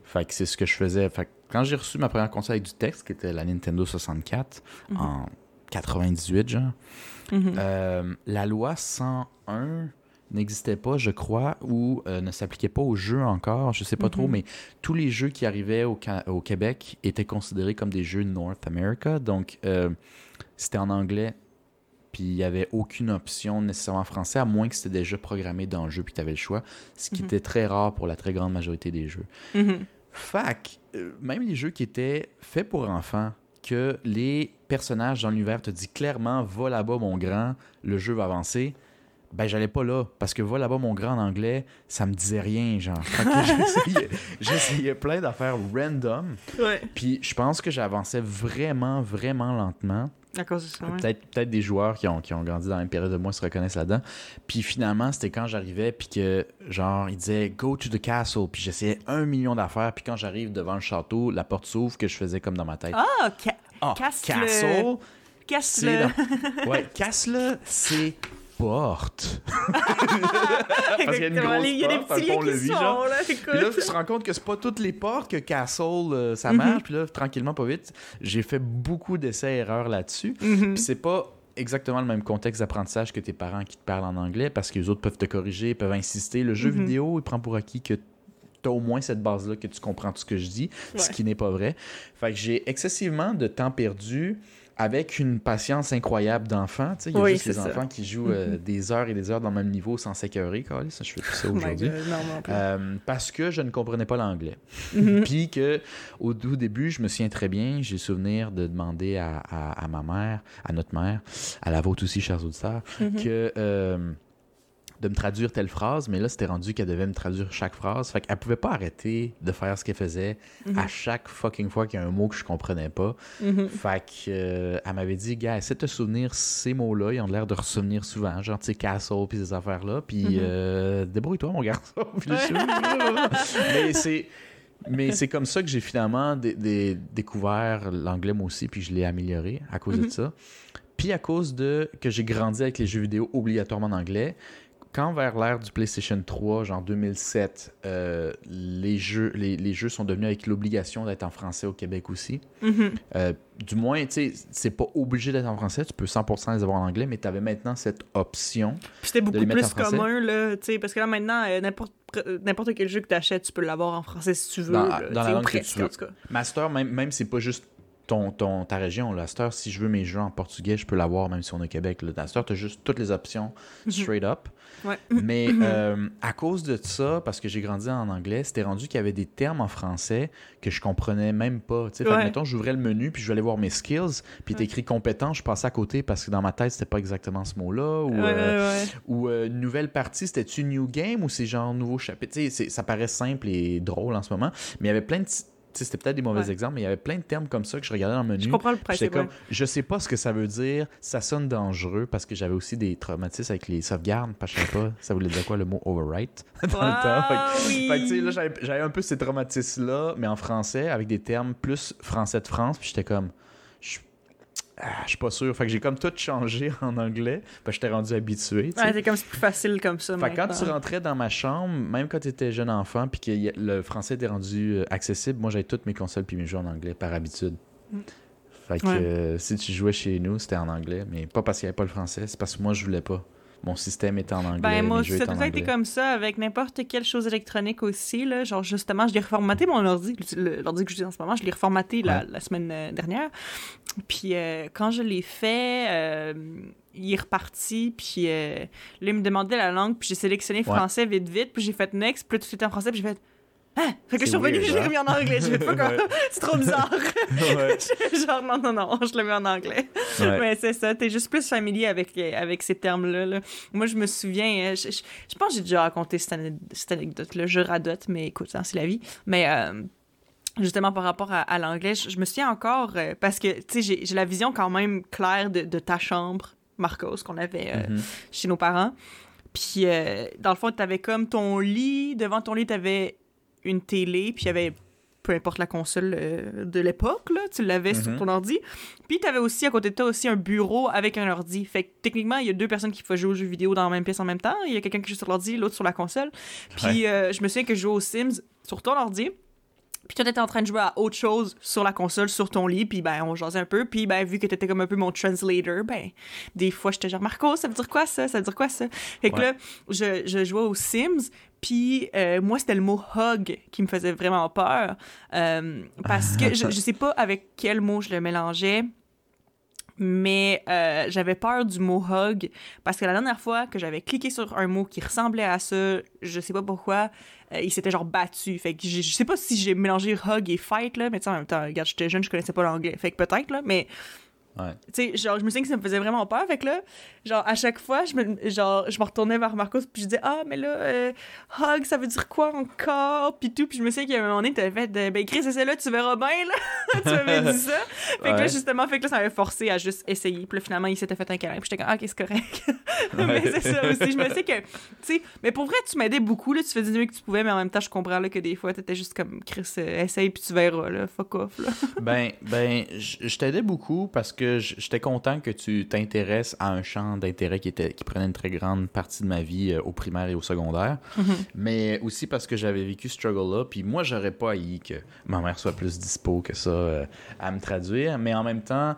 Fait que c'est ce que je faisais. Fait que quand j'ai reçu ma première console avec du texte, qui était la Nintendo 64, Mhm. en 98, genre, euh, la loi 101 n'existait pas, je crois, ou euh, ne s'appliquait pas aux jeux encore, je sais pas trop, Mhm. mais tous les jeux qui arrivaient au, Québec étaient considérés comme des jeux North America, donc euh, c'était en anglais, puis il n'y avait aucune option nécessairement en français, à moins que c'était déjà programmé dans le jeu, puis tu avais le choix, ce qui Mhm. était très rare pour la très grande majorité des jeux. Mhm. Fac, euh, même les jeux qui étaient faits pour enfants, que les personnages dans l'univers te disent clairement va là-bas mon grand, le jeu va avancer. Ben j'allais pas là parce que va là-bas mon grand en anglais, ça me disait rien genre. J'essayais- plein d'affaires random, ouais puis je pense que j'avançais vraiment vraiment lentement. Peut-être peut-être des joueurs qui ont, qui ont grandi dans la même période de moi se reconnaissent là-dedans. Puis finalement, c'était quand j'arrivais, puis que, genre, il disait « Go to the castle », puis j'essayais un million d'affaires, puis quand j'arrive devant le château, la porte s'ouvre, que je faisais comme dans ma tête. ah ca- Ah, casse le- castle, casse c'est le dans- Ouais, casse-le, c'est porte. Parce qu'il y a une Exactement, grosse il y a des porte, petits liens qui pont-levis, sont genre. là Puis là, tu te rends compte que c'est pas toutes les portes que Castle, euh, ça Mhm. marche. Puis là, tranquillement, pas vite, j'ai fait beaucoup d'essais-erreurs là-dessus. Mhm. Puis c'est pas exactement le même contexte d'apprentissage que tes parents qui te parlent en anglais parce que les autres peuvent te corriger, peuvent insister. Le jeu Mhm. vidéo, il prend pour acquis que tu as au moins cette base-là, que tu comprends tout ce que je dis, ce qui n'est pas vrai. Fait que j'ai excessivement de temps perdu avec une patience incroyable d'enfant. Tu sais, Il y a Oui, juste les enfants qui jouent euh, des heures et des heures dans le même niveau sans s'écœurer. je fais tout ça aujourd'hui. Euh, parce que je ne comprenais pas l'anglais. Mhm. Puis que au tout début, je me souviens très bien, j'ai souvenir de demander à, à- à ma mère, à notre mère, à la vôtre aussi, chers auditeurs, Mhm. que euh, de me traduire telle phrase, mais là, c'était rendu qu'elle devait me traduire chaque phrase. Fait qu'elle pouvait pas arrêter de faire ce qu'elle faisait Mhm. à chaque fucking fois qu'il y a un mot que je comprenais pas. Mhm. Fait que, euh, elle m'avait dit, gars, essaie de te souvenir ces mots-là, ils ont l'air de ressouvenir souvent, genre, tu sais, castle, puis ces affaires-là, puis Mhm. euh, débrouille-toi, mon garçon. Mais c'est... Mais c'est comme ça que j'ai finalement dé- dé- découvert l'anglais moi aussi, puis je l'ai amélioré à cause de Mhm. ça. Puis à cause de que j'ai grandi avec les jeux vidéo obligatoirement en anglais, quand vers l'ère du PlayStation 3, genre 2007, euh, les, jeux, les, les jeux sont devenus avec l'obligation d'être en français au Québec aussi. Mhm. Euh, du moins, tu sais, c'est pas obligé d'être en français, tu peux 100% les avoir en anglais, mais tu avais maintenant cette option. Puis c'était beaucoup les plus commun, là, tu sais, parce que là, maintenant, euh, n'importe euh, n'importe quel jeu que tu achètes, tu peux l'avoir en français si tu veux. Dans- là, dans la langue que tu veux. Master, même, même c'est pas juste ton, ton, ta région, là, Master, si je veux mes jeux en portugais, je peux l'avoir même si on est au Québec. Là. Master, tu as juste toutes les options straight up. Ouais. Mais euh, à cause de ça, parce que j'ai grandi en anglais, c'était rendu qu'il y avait des termes en français que je comprenais même pas. Tu sais, Ouais. mettons, j'ouvrais le menu, puis je aller voir mes skills, puis Ouais. écrit compétent, je passais à côté parce que dans ma tête, c'était pas exactement ce mot-là. Ou, Ouais, euh, ou euh, une nouvelle partie, c'était-tu New Game ou c'est genre nouveau chapitre? Tu sais, ça paraît simple et drôle en ce moment, mais il y avait plein de... C'était peut-être des mauvais Ouais. exemples, mais il y avait plein de termes comme ça que je regardais dans le menu. Je comprends le principe. comme, ouais. je sais pas ce que ça veut dire, ça sonne dangereux parce que j'avais aussi des traumatismes avec les sauvegardes, parce que je savais pas ça voulait dire quoi le mot overwrite dans le temps. Ah, oui. fait que, là, j'avais j'avais un peu ces traumatismes-là, mais en français, avec des termes plus français de France, puis j'étais comme, je, ah, je suis pas sûr. Fait que j'ai comme tout changé en anglais. Fait que j'étais rendu habitué. Ouais, c'est comme c'est plus facile comme ça. Fait quand tu rentrais dans ma chambre, même quand tu étais jeune enfant, puis que le français était rendu euh, accessible, moi j'avais toutes mes consoles puis mes jeux en anglais par habitude. Mm. Fait que Ouais. euh, si tu jouais chez nous, c'était en anglais, mais pas parce qu'il n'y avait pas le français, c'est parce que moi je voulais pas. Mon système était en anglais. Ben, moi ça a tout été comme ça avec n'importe quelle chose électronique aussi. Là. Genre, justement, je l'ai reformaté mon ordi. L'ordi que j'utilise en ce moment, je l'ai reformaté la, Ouais. la semaine euh, dernière. Puis euh, quand je l'ai fait, euh, il est reparti. Puis euh, là, il me demandait la langue. Puis j'ai sélectionné Ouais. français vite, vite. Puis j'ai fait next. Puis tout était en français. Puis j'ai fait. Ah! Fait que je suis revenue, j'ai hein? remis en anglais. Fait pas comme. C'est trop bizarre. Ouais. genre, non, non, non, je le mets en anglais. Ouais. Mais c'est ça, t'es juste plus familier avec, avec ces termes-là. là. Moi, je me souviens, euh, je, je- je pense que j'ai déjà raconté cette, ane- cette anecdote-là, je radote, mais écoute, hein, c'est la vie. Mais euh, justement, par rapport à, à l'anglais, je, je me souviens encore, euh, parce que, tu sais, j'ai la vision quand même claire de, de ta chambre, Marcos, qu'on avait euh, Mhm. chez nos parents. Puis, euh, dans le fond, t'avais comme ton lit, devant ton lit, t'avais une télé, puis il y avait peu importe la console euh, de l'époque, là, tu l'avais sur Mhm. ton ordi. Puis t'avais aussi à côté de toi aussi un bureau avec un ordi. Fait que techniquement, il y a deux personnes qui peuvent jouer aux jeux vidéo dans la même pièce en même temps. Il y a quelqu'un qui joue sur l'ordi, l'autre sur la console. Puis euh, je me souviens que je jouais aux Sims sur ton ordi. Puis toi, t'étais en train de jouer à autre chose sur la console, sur ton lit, puis ben, on jasait un peu. Puis ben, vu que t'étais comme un peu mon translator, ben, des fois, j'étais genre, Marco, ça veut dire quoi ça? Ça veut dire quoi ça? Fait que Ouais. là, je, je jouais aux Sims, puis euh, moi, c'était le mot hug qui me faisait vraiment peur. Euh, parce que je, je sais pas avec quel mot je le mélangeais, mais euh, j'avais peur du mot hug parce que la dernière fois que j'avais cliqué sur un mot qui ressemblait à ça, je sais pas pourquoi, il s'était genre battu. Fait que je, je sais pas si j'ai mélangé hug et fight là, mais en même temps, regarde, j'étais jeune, je connaissais pas l'anglais. Fait que peut-être là, mais Ouais. tu sais, genre, je me souviens que ça me faisait vraiment peur. Fait que là, genre, à chaque fois, je me, genre, je me retournais vers Marcos, puis je disais, ah, mais là, euh, hug, ça veut dire quoi encore? Puis tout. Puis je me souviens qu'à un moment donné, t'avais fait, ben, Chris, essaie-là, tu verras bien, là. tu m'avais dit ça. Fait que là, justement, fait que là, ça m'avait forcé à juste essayer. Puis là, finalement, il s'était fait un câlin. Puis j'étais comme, ah, ok, c'est correct. mais c'est ça aussi. Je me sais que, tu sais, mais pour vrai, tu m'aidais beaucoup, là. Tu faisais du mieux que tu pouvais, mais en même temps, je comprends, là, que des fois, t'étais juste comme, Chris, euh, essaye, puis tu verras, là. Fuck off, là. Ben, ben, je t'aidais beaucoup parce que j'étais content que tu t'intéresses à un champ d'intérêt qui était qui prenait une très grande partie de ma vie euh, au primaire et au secondaire, mais aussi parce que j'avais vécu ce struggle-là. Puis moi, j'aurais pas haï que ma mère soit plus dispo que ça euh, à me traduire, mais en même temps.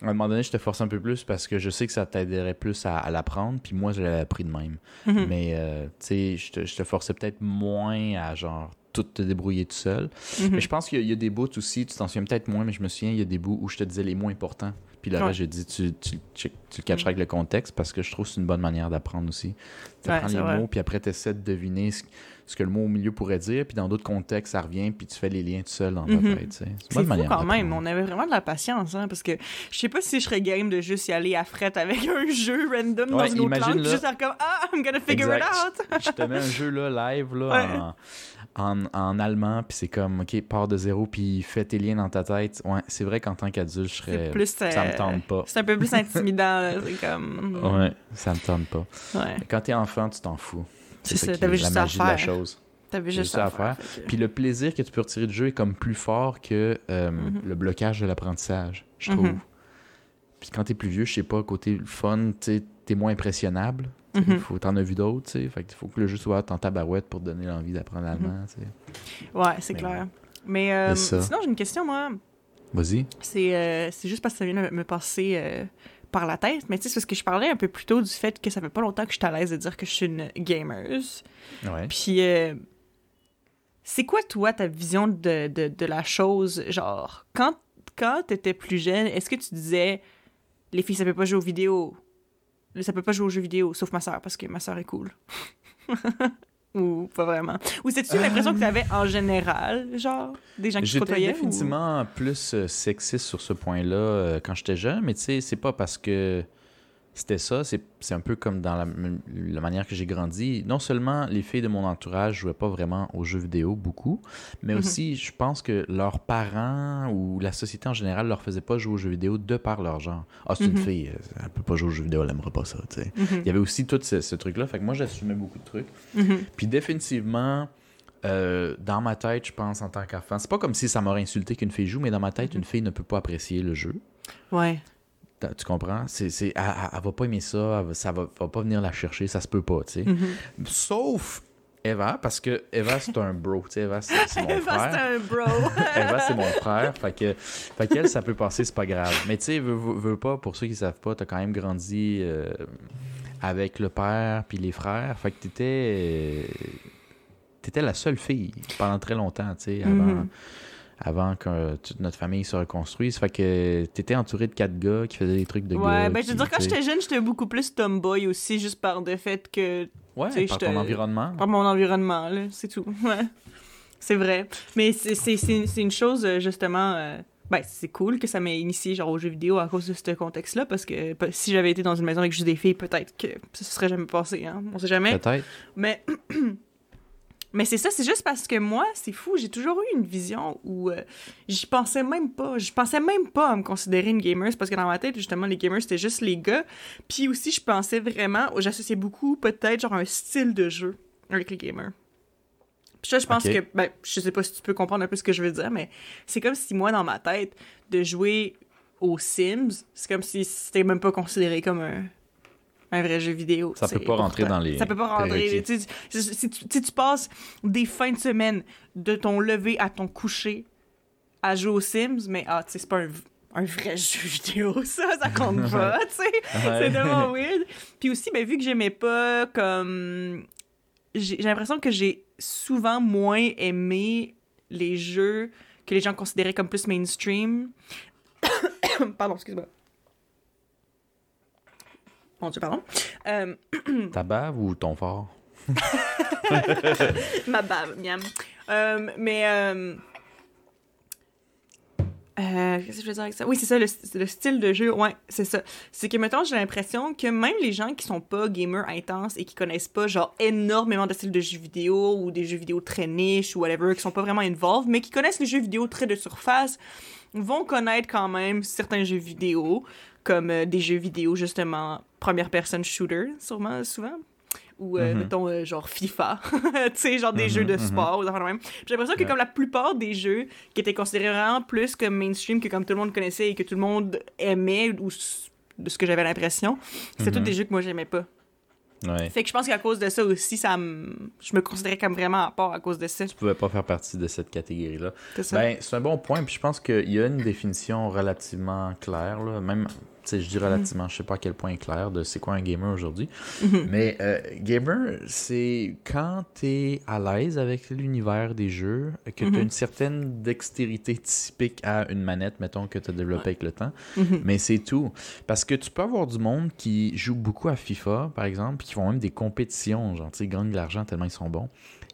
À un moment donné, je te force un peu plus parce que je sais que ça t'aiderait plus à, à l'apprendre, puis moi, je l'avais appris de même. Mhm. Mais, euh, tu sais, je te, je te forçais peut-être moins à, genre, tout te débrouiller tout seul. Mhm. Mais je pense qu'il y, y a des bouts aussi, tu t'en souviens peut-être moins, mais je me souviens, il y a des bouts où je te disais les mots importants. Puis le Ouais. j'ai dit, tu, tu, tu, tu le catcheras avec le contexte parce que je trouve que c'est une bonne manière d'apprendre aussi. Tu apprends les vrai. mots, puis après, tu essaies de deviner ce, ce que le mot au milieu pourrait dire, puis dans d'autres contextes, ça revient, puis tu fais les liens tout seul dans ta tête. sais. C'est une bonne fou manière quand même, on avait vraiment de la patience, hein, parce que je sais pas si je serais game de juste y aller à fret avec un jeu random dans une autre langue, là. juste faire comme « Ah, I'm gonna figure Exact. it out! je te mets un jeu là, live là, en, en, en allemand, puis c'est comme, OK, part de zéro, puis fais tes liens dans ta tête. Ouais, c'est vrai qu'en tant qu'adulte, je » serais... Plus... Ça euh, me tente pas. C'est un peu plus intimidant, là, c'est comme... Ouais, ça me tente pas. Ouais, Mais Quand t'es enfant, tu t'en fous. c'est ça, t'avais juste à magie de la faire. chose. T'avais juste à à faire. faire. Puis le plaisir que tu peux retirer du jeu est comme plus fort que euh, Mhm. le blocage de l'apprentissage, je Mhm. trouve. Puis quand t'es plus vieux, je sais pas, côté fun, t'es moins impressionnable. Mhm. faut, t'en as vu d'autres, tu sais. Fait faut que le jeu soit en tabarouette pour te donner l'envie d'apprendre l'allemand, tu sais. Ouais, c'est clair. Mais euh, sinon, j'ai une question, moi. Vas-y. C'est euh, c'est juste parce que ça vient de me passer euh, par la tête. Mais tu sais, c'est parce que je parlais un peu plus tôt du fait que ça fait pas longtemps que je suis à l'aise de dire que je suis une gamer. Ouais. Puis, euh, c'est quoi, toi, ta vision de, de, de la chose? Genre, quand, quand t'étais plus jeune, est-ce que tu disais les filles, ça peut pas jouer aux vidéos? Ça peut pas jouer aux jeux vidéo, sauf ma soeur, parce que ma soeur est cool. ou pas vraiment. Ou c'est-tu l'impression que t'avais en général, genre, des gens qui te J'étais côtoyaient? définitivement plus euh, sexiste sur ce point-là euh, quand j'étais jeune, mais tu sais, c'est pas parce que c'était ça, c'est un peu comme dans la, la manière que j'ai grandi. Non seulement les filles de mon entourage jouaient pas vraiment aux jeux vidéo beaucoup, mais Mhm. aussi je pense que leurs parents ou la société en général leur faisait pas jouer aux jeux vidéo de par leur genre. Ah, c'est une Mhm. fille, euh, elle peut pas jouer aux jeux vidéo, elle aimera pas ça, Mhm, Il y avait aussi tout ce, ce truc-là, fait que moi j'assumais beaucoup de trucs. Puis définitivement, euh, dans ma tête, je pense en tant qu'enfant, c'est pas comme si ça m'aurait insulté qu'une fille joue, mais dans ma tête, une fille ne peut pas apprécier le jeu. Ouais. Tu comprends? C'est, c'est, elle, elle- elle va pas aimer ça, elle va- ça va, va pas venir la chercher, ça se peut pas, tu sais. Mm-hmm. Sauf Eva, parce que Eva, c'est un bro, tu sais, Eva, c'est, c'est mon Eva, frère. c'est un bro. Eva, c'est mon frère. Fait que, fait qu'elle, ça peut passer, c'est pas grave. Mais tu sais, veux, veux- pas, pour ceux qui savent pas, t'as quand même grandi euh, avec le père puis les frères. Fait que t'étais. euh, T'étais la seule fille pendant très longtemps, tu sais, avant, Mhm. Avant que toute notre famille se reconstruise. Fait que t'étais entouré de quatre gars qui faisaient des trucs de Ouais, gars. ben je veux dire, quand j'étais jeune, j'étais beaucoup plus tomboy aussi, juste par le fait que. Ouais, par ton environnement. par mon environnement, là, c'est tout. Ouais. C'est vrai. Mais c'est- une chose, euh, justement. euh, Ben, c'est cool que ça m'ait initié genre aux jeux vidéo à cause de ce contexte-là, parce que pe- si j'avais été dans une maison avec juste des filles, peut-être que ça se serait jamais passé, hein. On sait jamais. Peut-être. Mais, mais c'est ça, c'est juste parce que moi, c'est fou, j'ai toujours eu une vision où euh, j'y pensais même pas. Je pensais même pas à me considérer une gamer, c'est parce que dans ma tête, justement, les gamers, c'était juste les gars. Puis aussi, je pensais vraiment, j'associais beaucoup peut-être genre un style de jeu avec les gamers. Puis ça, je pense que, ben, je sais pas si tu peux comprendre un peu ce que je veux dire, mais c'est comme si moi, dans ma tête, de jouer aux Sims, c'est comme si c'était même pas considéré comme un, un vrai jeu vidéo. Ça peut pas rentrer dans les Ça peut pas rentrer. Tu si, tu, passes des fins de semaine de ton lever à ton coucher à jouer aux Sims, mais ah, c'est pas un, un vrai jeu vidéo, ça, ça compte pas, tu sais. C'est vraiment weird. Puis aussi, ben, vu que j'aimais pas comme. J'ai l'impression que j'ai souvent moins aimé les jeux que les gens considéraient comme plus mainstream. pardon, excuse-moi. Mon Dieu, pardon. Euh, Ta bave ou ton fort? ma bave, miam. Euh, mais. Euh, Qu'est-ce que je veux dire avec ça? Oui, c'est ça, le, le style de jeu, ouais, c'est ça. C'est que, mettons, j'ai l'impression que même les gens qui sont pas gamers intenses et qui connaissent pas, genre, énormément de styles de jeux vidéo ou des jeux vidéo très niche ou whatever, qui sont pas vraiment involved, mais qui connaissent les jeux vidéo très de surface, vont connaître quand même certains jeux vidéo, comme des jeux vidéo, justement, première personne shooter, sûrement, souvent. Ou, euh, Mhm. mettons, euh, genre FIFA. tu sais, genre des Mhm, jeux de mhm. sport ou de même. Puis J'ai l'impression que Ouais. comme la plupart des jeux qui étaient considérés vraiment plus comme mainstream, que comme tout le monde connaissait et que tout le monde aimait, ou de ce que j'avais l'impression, c'était tous des jeux que moi j'aimais pas. Ouais. Fait que je pense qu'à cause de ça aussi, ça je me considérais comme vraiment à part à cause de ça. Tu pouvais pas faire partie de cette catégorie-là. Ben, c'est un bon point, puis je pense qu'il y a une définition relativement claire, là. même, je dis relativement, je sais pas à quel point est clair de c'est quoi un gamer aujourd'hui, mais euh, gamer, c'est quand t'es à l'aise avec l'univers des jeux, que t'as Mhm. une certaine dextérité typique à une manette, mettons, que t'as développée avec le temps, Mhm. mais c'est tout. Parce que tu peux avoir du monde qui joue beaucoup à FIFA, par exemple, qui font même des compétitions, genre, tu ils gagnent de l'argent tellement ils sont bons,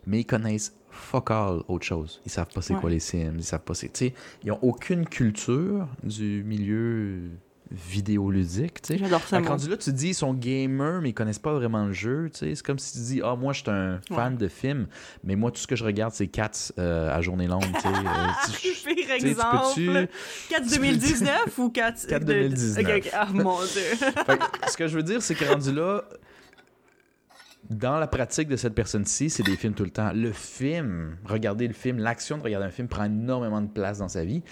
mais ils connaissent fuck all autre chose. Ils savent pas c'est Ouais. quoi les Sims, ils savent pas c'est. Tu ils ont aucune culture du milieu vidéoludique, tu sais. J'adore ça, rendu là, tu dis, ils sont gamers, mais ils connaissent pas vraiment le jeu. tu sais. C'est comme si tu dis, ah, moi, je suis un fan de films, mais moi, tout ce que je regarde, c'est Cats euh, à journée longue. tu sais. Euh, tu- tu tu exemple. peux-tu- 4 2019 ou 4... 4 de- 2019. Ok, ok. Ah, mon Dieu. Fait ce que je veux dire, c'est que rendu là, dans la pratique de cette personne-ci, c'est des films tout le temps. Le film, regarder le film, l'action de regarder un film prend énormément de place dans sa vie,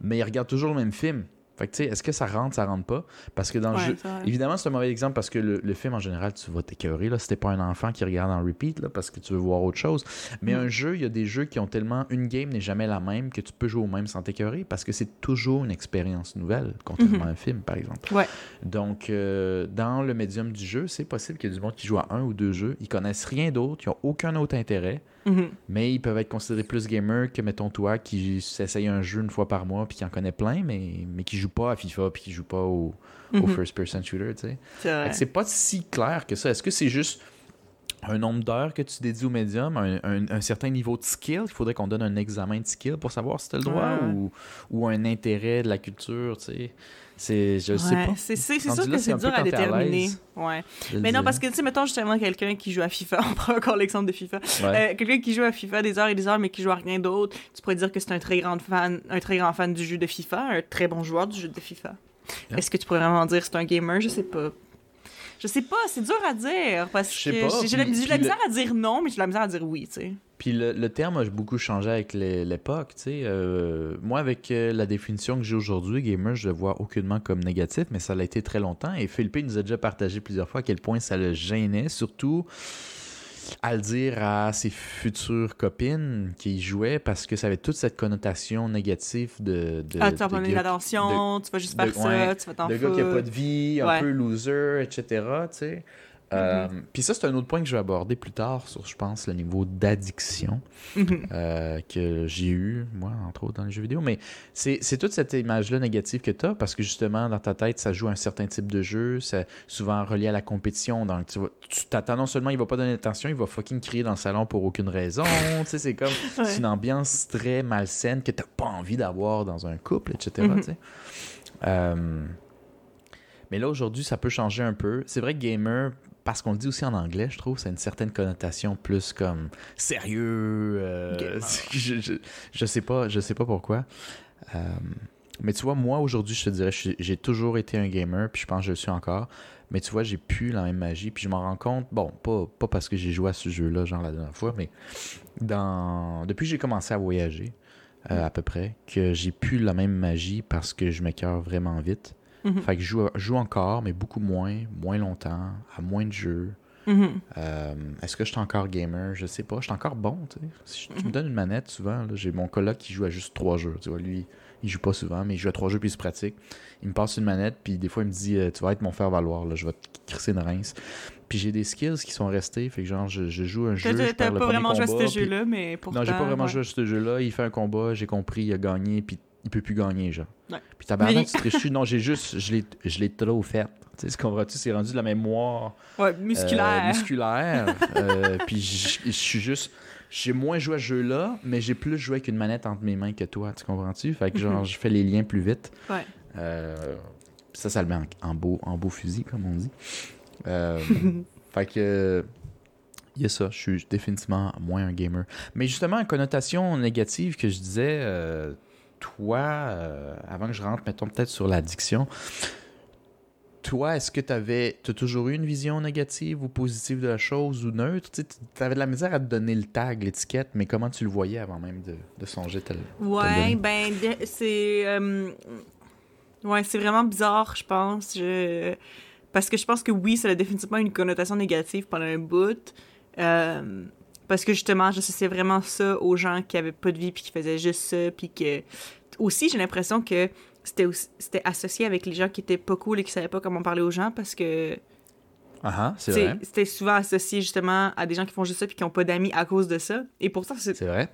mais il regarde toujours le même film. Fait que, tu sais, est-ce que ça rentre, ça rentre pas? Parce que dans le jeu. Évidemment, c'est un mauvais exemple parce que le, le film, en général, tu vas t'écœurer. Là, si t'es pas un enfant qui regarde en repeat, là, parce que tu veux voir autre chose. Mais Mm. un jeu, il y a des jeux qui ont tellement. Une game n'est jamais la même que tu peux jouer au même sans t'écœurer parce que c'est toujours une expérience nouvelle, contrairement à un film, par exemple. Ouais. Donc, euh, dans le médium du jeu, c'est possible qu'il y ait du monde qui joue à un ou deux jeux. Ils connaissent rien d'autre, ils n'ont aucun autre intérêt, Mhm. mais ils peuvent être considérés plus gamers que, mettons, toi, qui s'essaye un jeu une fois par mois puis qui en connaît plein, mais, mais qui joue pas à FIFA puis qui joue pas au, au Mhm. first-person shooter, tu sais. C'est pas si clair que ça. Est-ce que c'est juste un nombre d'heures que tu dédies au médium, un, un- un certain niveau de skill? Il faudrait qu'on donne un examen de skill pour savoir si tu as le droit Ouais. ou, ou un intérêt de la culture, tu sais. C'est, je sais pas. c'est c'est- c'est Rendu sûr là, que c'est dur à déterminer. Ouais. Mais non, parce que, tu sais, mettons justement quelqu'un qui joue à FIFA, on prend encore l'exemple de FIFA. Ouais. Euh, quelqu'un qui joue à FIFA des heures et des heures, mais qui joue à rien d'autre, tu pourrais dire que c'est un très grand fan, un très grand fan du jeu de FIFA, un très bon joueur du jeu de FIFA. Yeah. Est-ce que tu pourrais vraiment dire que c'est un gamer? Je sais pas. Je sais pas, c'est dur à dire, parce que pas, j'ai- j'ai j'ai de la misère à dire non, mais j'ai de la misère à dire oui, tu sais. Puis le, le terme a beaucoup changé avec l'époque. Euh, moi, avec euh, la définition que j'ai aujourd'hui, gamer, je le vois aucunement comme négatif, mais ça l'a été très longtemps. Et Philippe nous a déjà partagé plusieurs fois à quel point ça le gênait, surtout à le dire à ses futures copines qui y jouaient parce que ça avait toute cette connotation négative de. de Ah, tu vas de l'attention, tu vas juste de- faire ça, ouais, tu vas t'en le foutre. gars qui a pas de vie, un Ouais. peu loser, etc. Tu sais. Euh, Mm-hmm. Puis ça, c'est un autre point que je vais aborder plus tard sur, je pense, le niveau d'addiction Mhm. euh, que j'ai eu, moi, entre autres, dans les jeux vidéo. Mais c'est c'est toute cette image-là négative que tu as parce que justement, dans ta tête, ça joue un certain type de jeu, c'est souvent relié à la compétition. Donc, tu t'attends non seulement, il va pas donner attention, il va fucking crier dans le salon pour aucune raison. tu sais, c'est comme Ouais. c'est une ambiance très malsaine que t'as pas envie d'avoir dans un couple, etc. Mhm. tu sais. Euh, mais là, aujourd'hui, ça peut changer un peu. C'est vrai que gamer, parce qu'on le dit aussi en anglais, je trouve, ça a une certaine connotation plus comme sérieux. euh, je, je, je sais pas, je sais pas pourquoi. Euh, mais tu vois, moi, aujourd'hui, je te dirais, j'ai toujours été un gamer, puis je pense que je le suis encore. Mais tu vois, j'ai plus la même magie, puis je m'en rends compte, bon, pas, pas parce que j'ai joué à ce jeu-là, genre la dernière fois, mais dans... depuis que j'ai commencé à voyager, euh, à peu près, que j'ai plus la même magie parce que je m'écœure vraiment vite. Mhm. Fait que je joue, encore, mais beaucoup moins, moins longtemps, à moins de jeux. Mhm. Euh, Est-ce que je suis encore gamer? Je sais pas. Je suis encore bon, tu sais. Si tu me Mhm. donnes une manette, souvent, j'ai mon coloc qui joue à juste trois jeux. Tu vois, lui, il joue pas souvent, mais il joue à trois jeux puis il se pratique. Il me passe une manette, puis des fois, il me dit euh, Tu vas être mon faire-valoir, là, je vais te crisser une rince. Puis j'ai des skills qui sont restés. Fait que genre, je, je joue un jeu. T'as pas vraiment joué à ce puis- jeu-là, mais pourtant... non, j'ai pas vraiment ouais. joué à ce jeu-là. Il fait un combat, j'ai compris, il a gagné, puis il peut plus gagner, genre. Ouais. Puis tabarnak, tu triches Non, j'ai juste, je l'ai, trop fait. Tu sais, ce comprends-tu? C'est rendu de la mémoire Ouais, euh, musculaire. musculaire. Euh, puis je suis juste. J'ai moins joué à ce jeu-là, mais j'ai plus joué avec une manette entre mes mains que toi, tu comprends-tu? Fait que genre, je fais les liens plus vite. Ouais. Euh, ça, ça le met en, en beau, en beau fusil, comme on dit. Fait que. Il y a ça, je suis définitivement moins un gamer. Mais justement, une connotation négative que je disais, euh, toi, euh, avant que je rentre, mettons peut-être sur l'addiction, toi, est-ce que tu avais as toujours eu une vision négative ou positive de la chose ou neutre? Tu avais de la misère à te donner le tag, l'étiquette, mais comment tu le voyais avant même de, de songer tel. Ouais, ben, c'est. euh, Ouais, c'est vraiment bizarre, je pense. Je... Parce que je pense que oui, ça a définitivement une connotation négative pendant un bout. Euh, Parce que justement, j'associais vraiment ça aux gens qui avaient pas de vie puis qui faisaient juste ça. Puis que. Aussi, j'ai l'impression que c'était aussi- c'était associé avec les gens qui étaient pas cool et qui savaient pas comment parler aux gens parce que Ah ah, c'est c'était souvent associé justement à des gens qui font juste ça puis qui ont pas d'amis à cause de ça. Et pourtant, c'est C'est vrai.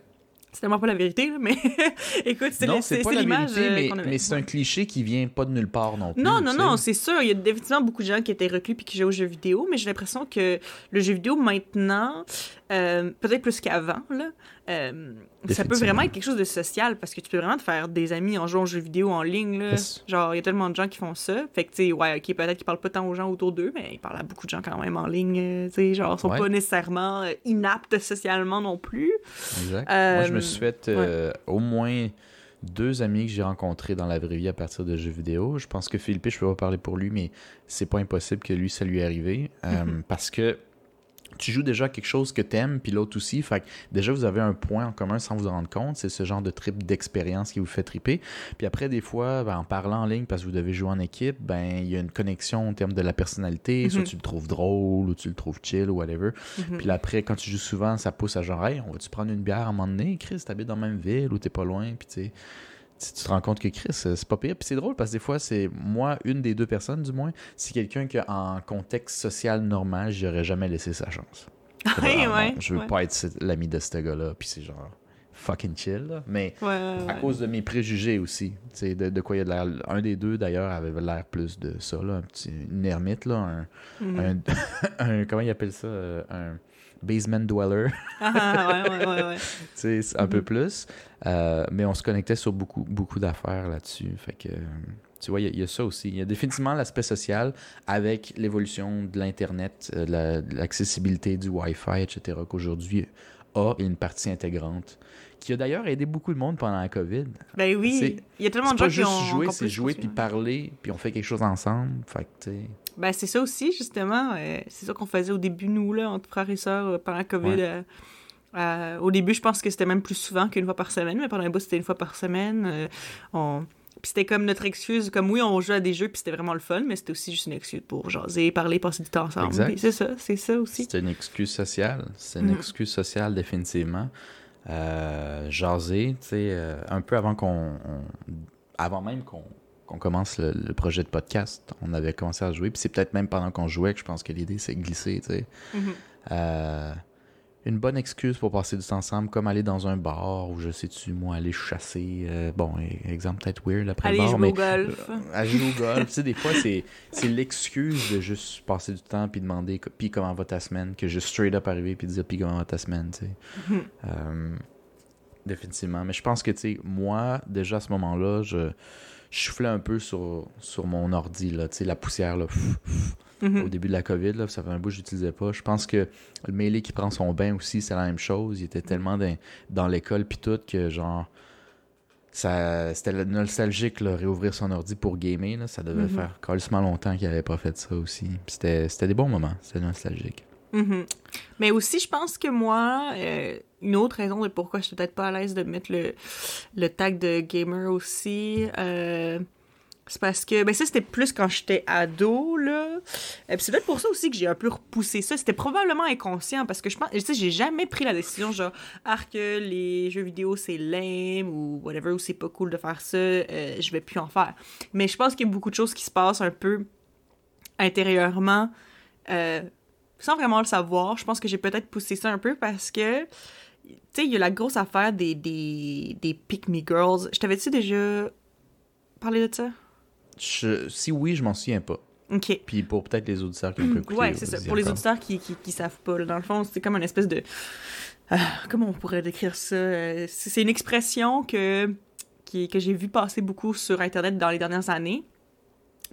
C'est tellement pas la vérité, là, mais écoute, c'est Non, le- c'est c'est pas c'est la l'image vérité, mais, qu'on avait. mais c'est un cliché qui vient pas de nulle part non plus. Non, non, non, c'est sûr. Il y a définitivement beaucoup de gens qui étaient reclus puis qui jouaient aux jeux vidéo, mais j'ai l'impression que le jeu vidéo maintenant, euh, peut-être plus qu'avant, là, euh, ça peut vraiment être quelque chose de social parce que tu peux vraiment te faire des amis en jouant aux jeux vidéo en ligne. Là. Yes. Genre, il y a tellement de gens qui font ça. Fait que, tu sais, ouais, ok, peut-être qu'ils parlent pas tant aux gens autour d'eux, mais ils parlent à beaucoup de gens quand même en ligne. euh, Tu sais, genre, ils sont Ouais. pas nécessairement euh, inaptes socialement non plus. Exact. Euh, Moi, je me suis fait euh, au moins deux amis que j'ai rencontrés dans la vraie vie à partir de jeux vidéo. Je pense que Philippe, je peux pas parler pour lui, mais c'est pas impossible que lui, ça lui est arrivé. Mhm. Parce que tu joues déjà quelque chose que t'aimes, puis l'autre aussi. Fait que déjà, vous avez un point en commun sans vous en rendre compte. C'est ce genre de trip d'expérience qui vous fait triper. Puis après, des fois, ben, en parlant en ligne, parce que vous devez jouer en équipe, ben il y a une connexion en termes de la personnalité. Soit Mhm. tu le trouves drôle, ou tu le trouves chill, ou whatever. Mhm. Puis là, après, quand tu joues souvent, ça pousse à genre, hey, on va-tu prendre une bière à un moment donné? Chris, t'habites dans la même ville ou t'es pas loin? Puis tu sais, tu te rends compte que Chris, euh, c'est pas pire. Puis c'est drôle parce que des fois, c'est moi, une des deux personnes du moins, c'est quelqu'un qui, en contexte social normal, j'aurais jamais laissé sa chance. Vraiment, ouais, je veux ouais. pas être l'ami de ce gars-là. Puis c'est genre fucking chill. là. Mais Ouais, à cause de mes préjugés aussi. Tu sais, de, de quoi il y a de l'air. Un des deux, d'ailleurs, avait l'air plus de ça, là, un petit, une ermite, là, un, Mhm. un, un- comment il appelle ça euh, un basement dweller. Ah, ouais, ouais, ouais, ouais. tu sais, c'est un peu Mhm. plus. Euh, mais on se connectait sur beaucoup beaucoup d'affaires là-dessus. Fait que tu vois il y a- il y, a ça aussi. Il y a définitivement l'aspect social avec l'évolution de l'internet euh, la- de l'accessibilité du Wi-Fi etc qu'aujourd'hui a une partie intégrante qui a d'ailleurs aidé beaucoup de monde pendant la COVID Ben oui, C'est- il y a tellement c'est de gens pas qui juste ont jouer c'est plus jouer poursuivi. puis parler puis on fait quelque chose ensemble fait que Ben, c'est ça aussi, justement. euh, c'est ça qu'on faisait au début, nous, là, entre frères et sœurs, euh, pendant la COVID. Ouais. euh, Euh, au début, je pense que c'était même plus souvent qu'une fois par semaine, mais pendant un bout, c'était une fois par semaine. Euh, on... Puis c'était comme notre excuse, comme oui, on jouait à des jeux, puis c'était vraiment le fun, mais c'était aussi juste une excuse pour jaser, parler, passer du temps ensemble. C'est ça, c'est ça aussi. C'est une excuse sociale. C'est une Mhm. excuse sociale, définitivement. Euh, jaser, tu sais, euh, un peu avant qu'on. on- avant même qu'on commence le, le projet de podcast, on avait commencé à jouer. Puis c'est peut-être même pendant qu'on jouait que je pense que l'idée c'est de glisser, tu sais. Mhm. Euh, une bonne excuse pour passer du temps ensemble, comme aller dans un bar ou je sais-tu, moi, aller chasser. euh, bon, e- exemple peut-être weird après Aller le bar, jouer mais au golf. jouer au golf. tu sais, des fois, c'est, c'est l'excuse de juste passer du temps puis demander puis comment va ta semaine que juste straight up arriver puis dire puis comment va ta semaine, tu sais. Mhm. Euh, définitivement. Mais je pense que, tu sais, moi, déjà à ce moment-là, je, je soufflais un peu sur, sur mon ordi, là, tu sais, la poussière, là, pff, pff, Mhm. au début de la COVID, là, ça fait un bout que je l'utilisais pas. Je pense que le mêlé qui prend son bain aussi, c'est la même chose. Il était tellement dans, dans l'école puis tout que, genre, ça, c'était nostalgique, là, réouvrir son ordi pour gamer, là, ça devait Mhm. faire carrément longtemps qu'il avait pas fait ça aussi. C'était des bons moments, c'était nostalgique. Mhm. Mais aussi, je pense que moi, euh, une autre raison de pourquoi je suis peut-être pas à l'aise de mettre le, le tag de gamer aussi, euh, c'est parce que, ben ça, c'était plus quand j'étais ado, là. Et puis c'est peut-être pour ça aussi que j'ai un peu repoussé ça. C'était probablement inconscient, parce que je pense, tu sais, j'ai jamais pris la décision, genre, ah, que les jeux vidéo, c'est lame, ou whatever, ou c'est pas cool de faire ça, euh, je vais plus en faire. Mais je pense qu'il y a beaucoup de choses qui se passent un peu intérieurement, euh, sans vraiment le savoir, je pense que j'ai peut-être poussé ça un peu parce que, tu sais, il y a la grosse affaire des, des, des Pick Me Girls. Je t'avais-tu déjà parlé de ça? Je- si oui, je m'en souviens pas. Ok. Puis pour peut-être les auditeurs qui ont pu écouter. Ouais, c'est ça. Pour les auditeurs qui, qui, qui savent pas, dans le fond, c'est comme une espèce de. Ah, comment on pourrait décrire ça? Euh, C'est une expression que, qui, que j'ai vu passer beaucoup sur Internet dans les dernières années.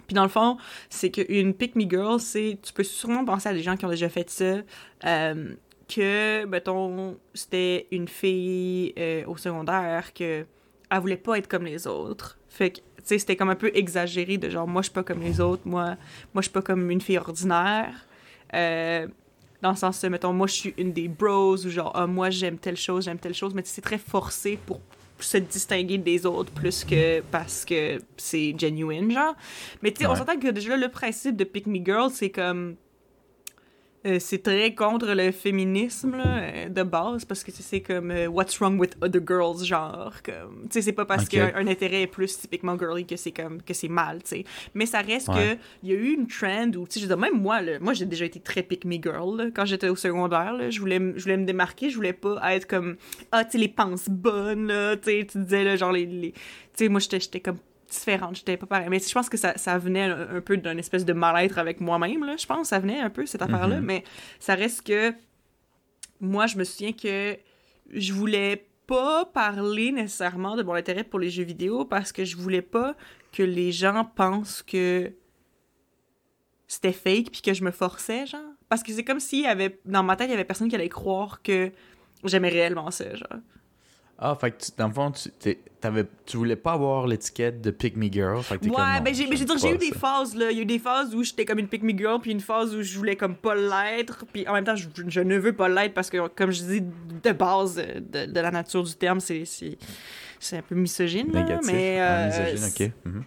Puis dans le fond, c'est qu'une pick me girl, c'est. Tu peux sûrement penser à des gens qui ont déjà fait ça. euh, que, mettons, c'était une fille euh, au secondaire que elle voulait pas être comme les autres. Fait que, sais, c'était comme un peu exagéré de genre, moi, je suis pas comme les autres, moi, moi je suis pas comme une fille ordinaire. Euh, dans le sens, mettons, moi, je suis une des bros, ou genre, ah, moi, j'aime telle chose, j'aime telle chose, mais tu sais, c'est très forcé pour se distinguer des autres plus que parce que c'est genuine, genre. Mais tu sais, on s'entend que déjà, le principe de Pick Me Girl, c'est comme. Euh, c'est très contre le féminisme là, euh, de base parce que c'est comme euh, what's wrong with other girls genre comme tu sais c'est pas parce Ok. qu'un un intérêt est plus typiquement girly que c'est comme que c'est mal tu sais mais ça reste Ouais. que il y a eu une trend où tu sais même moi là, moi j'ai déjà été très pick me girl là, quand j'étais au secondaire je voulais je voulais me démarquer je voulais pas être comme ah tu sais les penses bonnes tu sais tu disais genre les, les- tu sais moi j'étais j'étais comme différente, j'étais pas pareil. Mais je pense que ça, ça venait un, un peu d'un espèce de mal-être avec moi-même, là. Je pense ça venait un peu, cette affaire-là. Mhm. Mais ça reste que moi, je me souviens que je voulais pas parler nécessairement de mon intérêt pour les jeux vidéo parce que je voulais pas que les gens pensent que c'était fake puis que je me forçais, genre. Parce que c'est comme s'il y avait, dans ma tête, il y avait personne qui allait croire que j'aimais réellement ça, genre. Ah, fait que tu- dans le fond, tu, t'avais, tu voulais pas avoir l'étiquette de Pick Me Girl. Fait que t'es Ouais, comme, ben j'ai, je veux dire, j'aime j'ai eu des ça. phases, là. Il y a eu des phases où j'étais comme une pick me girl, puis une phase où je voulais comme pas l'être, puis en même temps, je, je ne veux pas l'être parce que, comme je dis, de base, de, de la nature du terme, c'est, c'est, c'est un peu misogyne, là, Négatif. mais... Ah, euh, misogyne, ok. Mhm.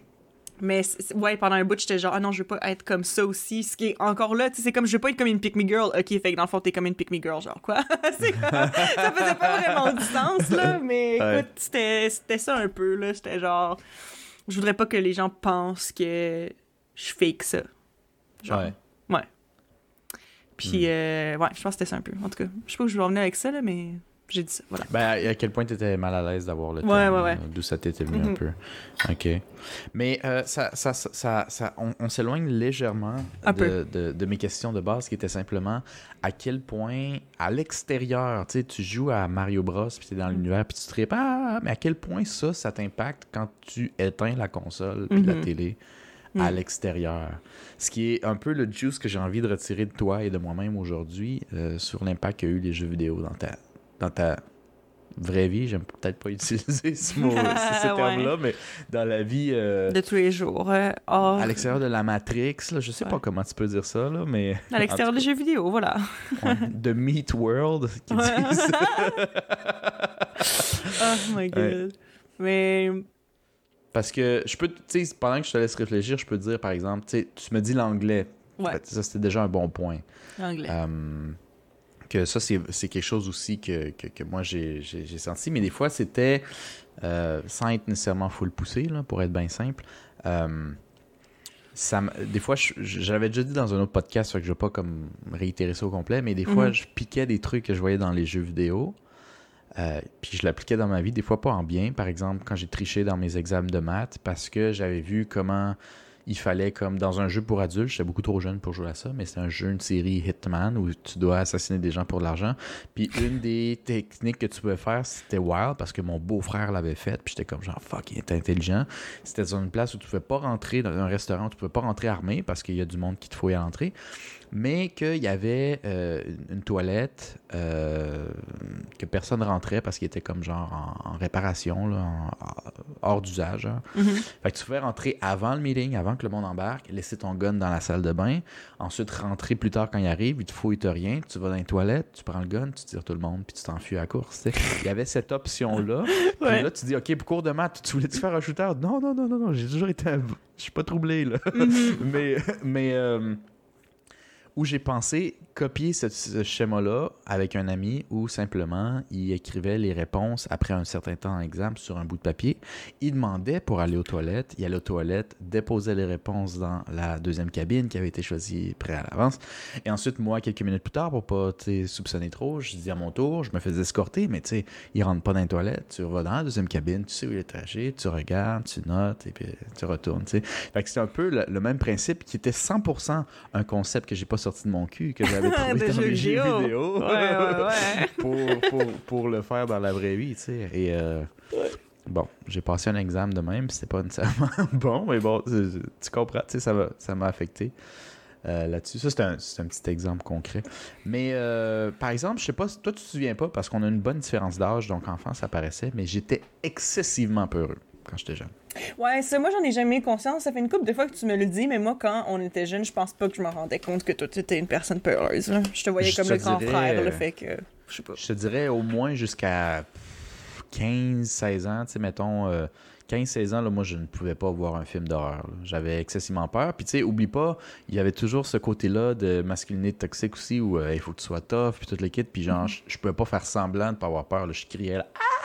Mais ouais, pendant un bout, j'étais genre, ah non, je veux pas être comme ça aussi. Ce qui est encore là, tu sais, c'est comme, je veux pas être comme une pick me girl. Ok, fait que dans le fond, t'es comme une pick me girl, genre quoi? C'est comme- ça faisait pas vraiment du sens, là, mais Ouais. écoute, c'était ça un peu, là. J'étais genre, je voudrais pas que les gens pensent que je fake ça. Genre. Ouais. Puis, Hmm. euh, ouais, je pense que c'était ça un peu. En tout cas, je sais pas où je vais en venir avec ça, là, mais j'ai dit ça, voilà. Ben, à quel point t'étais mal à l'aise d'avoir le Ouais, thème, ouais, ouais. euh, D'où ça t'était venu un Mhm. peu. OK. Mais euh, ça, ça, ça, ça, ça- on, on s'éloigne légèrement Un de, de, de mes questions de base qui étaient simplement à quel point, à l'extérieur, tu sais, tu joues à Mario Bros, puis t'es dans Mhm. l'univers, puis tu te tripes, ah, mais à quel point ça, ça t'impacte quand tu éteins la console puis la Mhm. télé à l'extérieur? Ce qui est un peu le juice que j'ai envie de retirer de toi et de moi-même aujourd'hui euh, sur l'impact qu'a eu les jeux vidéo dans ta, dans ta vraie vie, j'aime peut-être pas utiliser ce mot, ce, ce Ouais. terme-là, mais dans la vie euh, De tous les jours. euh, hors- à l'extérieur de la Matrix, là, je sais Ouais. pas comment tu peux dire ça, là, mais à l'extérieur des jeux vidéo, voilà. ouais, de Meat World qui disent. Oh my god. Mais. Parce que je peux, tu sais, pendant que je te laisse réfléchir, je peux te dire, par exemple, tu sais, tu me dis l'anglais. Ouais, Ça, c'était déjà un bon point. anglais. Euh, que ça, c'est quelque chose aussi que, que, que moi, j'ai senti. Mais des fois, c'était, euh, sans être nécessairement full poussé, là, pour être bien simple, euh, ça, des fois, je- j'avais déjà dit dans un autre podcast, fait que je vais pas comme réitérer ça au complet, mais des fois, Mhm. je piquais des trucs que je voyais dans les jeux vidéo. euh, puis je l'appliquais dans ma vie, des fois pas en bien. Par exemple, quand j'ai triché dans mes examens de maths, parce que j'avais vu comment il fallait, comme dans un jeu pour adultes, j'étais beaucoup trop jeune pour jouer à ça, mais c'est un jeu, une série Hitman où tu dois assassiner des gens pour de l'argent. Puis une des techniques que tu pouvais faire, c'était wild parce que mon beau-frère l'avait fait. Puis j'étais comme genre, fuck, il est intelligent. C'était dans une place où tu pouvais pas rentrer, dans un restaurant où tu pouvais pas rentrer armé parce qu'il y a du monde qui te fouille à l'entrée. Mais qu'il y avait euh, une une toilette euh, que personne rentrait parce qu'il était comme genre en, en réparation, là, en- en- hors d'usage. genre. Mhm. Fait que tu pouvais rentrer avant le meeting, avant que le monde embarque, laisser ton gun dans la salle de bain, ensuite rentrer plus tard quand il arrive, il te fouille, t'as rien, tu vas dans les toilettes, tu prends le gun, tu tires tout le monde, puis tu t'enfuis à la course. Il y avait cette option-là. Puis Ouais. là, tu dis, OK, pour cours de maths, tu voulais-tu faire un shooter? Non, non, non, non, non, j'ai toujours été. Je suis pas troublé, là. Mhm. mais mais euh, où j'ai pensé copier ce, schéma-là avec un ami où simplement il écrivait les réponses après un certain temps examen sur un bout de papier. Il demandait pour aller aux toilettes. Il allait aux toilettes, déposait les réponses dans la deuxième cabine qui avait été choisie près à l'avance. Et ensuite, moi, quelques minutes plus tard, pour pas soupçonner trop, je dis à mon tour, je me faisais escorter, mais tu sais, il rentre pas dans les toilettes. Tu vas dans la deuxième cabine, tu sais où il est trajet, tu regardes, tu notes et puis tu retournes. tu sais. Fait que c'est un peu le, le même principe qui était 100% un concept que j'ai pas sorti de mon cul, que j'avais trouvé dans jeux les jeux vidéo. vidéo Ouais, ouais, ouais. pour, pour, pour le faire dans la vraie vie. tu sais. Et euh, bon, j'ai passé un examen de même, c'était pas nécessairement bon, mais bon, tu comprends, tu sais, ça m'a ça m'a affecté. euh, là-dessus. Ça, c'est un, c'est un petit exemple concret. Mais euh, par exemple, je sais pas, toi, tu te souviens pas, parce qu'on a une bonne différence d'âge, donc enfant, ça paraissait, mais j'étais excessivement peureux quand j'étais jeune. Ouais, ça, moi, j'en ai jamais conscience. Ça fait une couple de fois que tu me le dis, mais moi, quand on était jeune, je pense pas que je me rendais compte que toi, tu étais une personne peureuse. là. Je te voyais Je comme te le grand dirais, frère, le euh, fait que. Je sais pas. Je te dirais au moins jusqu'à 15, 16 ans, tu sais, mettons, euh, 15, 16 ans, là, moi, je ne pouvais pas voir un film d'horreur. J'avais excessivement peur. Puis, tu sais, oublie pas, il y avait toujours ce côté-là de masculinité toxique aussi où euh, il faut que tu sois tough, puis toute l'équipe. Puis, genre, je, je pouvais pas faire semblant de pas avoir peur. là. Je criais là, ah!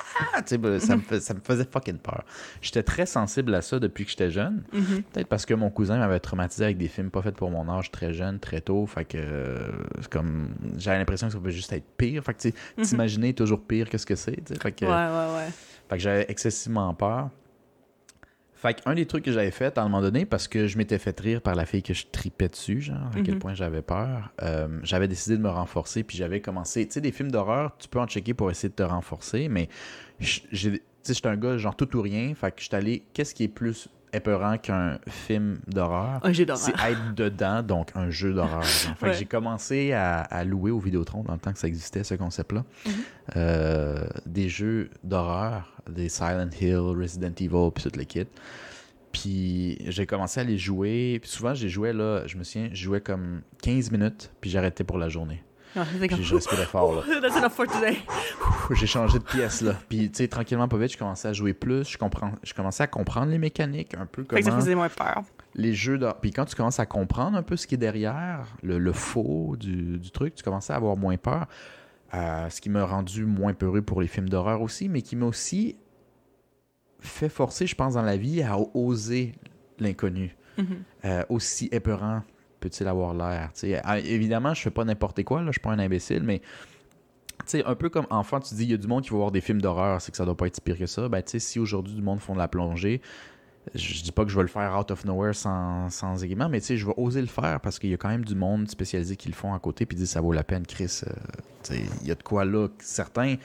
Sais, ben, ça, me ça me faisait fucking peur. J'étais très sensible à ça depuis que j'étais jeune. Mhm. Peut-être parce que mon cousin m'avait traumatisé avec des films pas faits pour mon âge très jeune, très tôt. Fait que euh, c'est comme j'avais l'impression que ça pouvait juste être pire. Fait que sais, t'imaginer toujours pire que ce que c'est. Fait que, Ouais, ouais, ouais. fait que j'avais excessivement peur. Fait qu'un des trucs que j'avais fait à un moment donné, parce que je m'étais fait rire par la fille que je tripais dessus, genre, à quel Mhm. point j'avais peur, euh, j'avais décidé de me renforcer, puis j'avais commencé. Tu sais, des films d'horreur, tu peux en checker pour essayer de te renforcer, mais j'ai. Tu sais, j'étais un gars genre tout ou rien, fait que j'étais allé. Qu'est-ce qui est plus épeurant qu'un film d'horreur? Un jeu C'est d'horreur. être dedans, donc un jeu d'horreur. Ouais. j'ai commencé à, à louer au Vidéotron dans le temps que ça existait, ce concept-là. Mhm. Euh, des jeux d'horreur, des Silent Hill, Resident Evil, puis toute l'équipe. Puis j'ai commencé à les jouer. Puis souvent, j'ai joué là, je me souviens, je jouais comme 15 minutes, puis j'arrêtais pour la journée. Comme. Puis je respirais fort là. That's enough for today. J'ai changé de pièce là. Puis tu sais, tranquillement, pas vite, je commençais à jouer plus. Je, comprends, je commençais à comprendre les mécaniques un peu Fait que ça comment faisait moins peur. les jeux d'horreur. Puis quand tu commences à comprendre un peu ce qui est derrière, le, le faux du, du truc, tu commences à avoir moins peur. Euh, ce qui m'a rendu moins peureux pour les films d'horreur aussi, mais qui m'a aussi fait forcer, je pense, dans la vie à oser l'inconnu. Mhm. Euh, aussi épeurant peut-il avoir l'air. Ah, évidemment, je fais pas n'importe quoi, là, je suis pas un imbécile, mais sais, un peu comme enfant, tu dis, il y a du monde qui va voir des films d'horreur, c'est que ça doit pas être si pire que ça. Ben, tu sais, si aujourd'hui du monde font de la plongée, je dis pas que je vais le faire out of nowhere sans, sans équipement, mais tu sais, je vais oser le faire parce qu'il y a quand même du monde spécialisé qui le font à côté puis disent ça vaut la peine, Chris. euh, tu sais, il y a de quoi là, certains.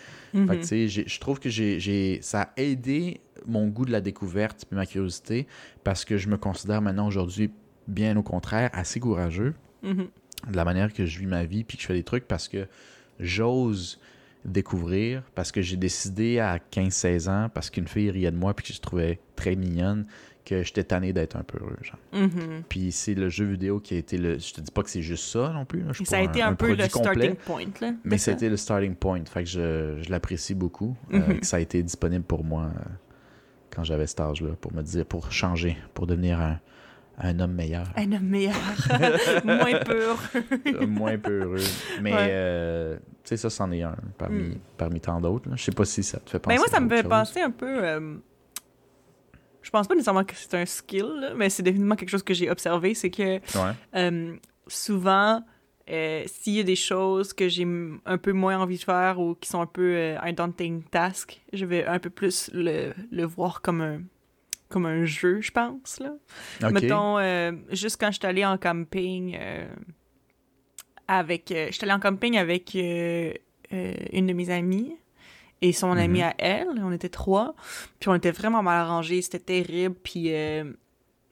Fait que tu sais, je trouve que j'ai, j'ai- ça a aidé mon goût de la découverte puis ma curiosité parce que je me considère maintenant aujourd'hui, bien au contraire, assez courageux Mhm. de la manière que je vis ma vie puis que je fais des trucs parce que j'ose découvrir parce que j'ai décidé à 15-16 ans, parce qu'une fille riait de moi puis que je trouvais très mignonne, que j'étais tanné d'être un peu heureux. Genre. Mhm. Puis c'est le jeu vidéo qui a été le. Je te dis pas que c'est juste ça non plus. là, je ça a été un, peu le complet, starting point, là. Mais c'était le starting point. Fait que je, je l'apprécie beaucoup. euh, Mhm. que ça a été disponible pour moi euh, quand j'avais cet âge-là, pour me dire, pour changer, pour devenir un, un homme meilleur. Un homme meilleur. Moins pur. Euh, moins peu heureux. Mais, Ouais. euh, tu sais, ça, c'en est un parmi, Mm. parmi tant d'autres. Je sais pas si ça te fait penser Ben moi, ça à me fait chose. penser un peu. euh, Je pense pas nécessairement que c'est un skill, là, mais c'est définitivement quelque chose que j'ai observé. C'est que Ouais. euh, souvent, euh, s'il y a des choses que j'ai un peu moins envie de faire ou qui sont un peu euh, un daunting task, je vais un peu plus le, le voir comme un, comme un jeu, je pense. Là. Mettons, euh, juste quand je suis allée en camping euh, avec. Euh, je suis allée en camping avec euh, une de mes amies et son Mhm. amie à elle. On était trois. Puis on était vraiment mal arrangés. C'était terrible. Puis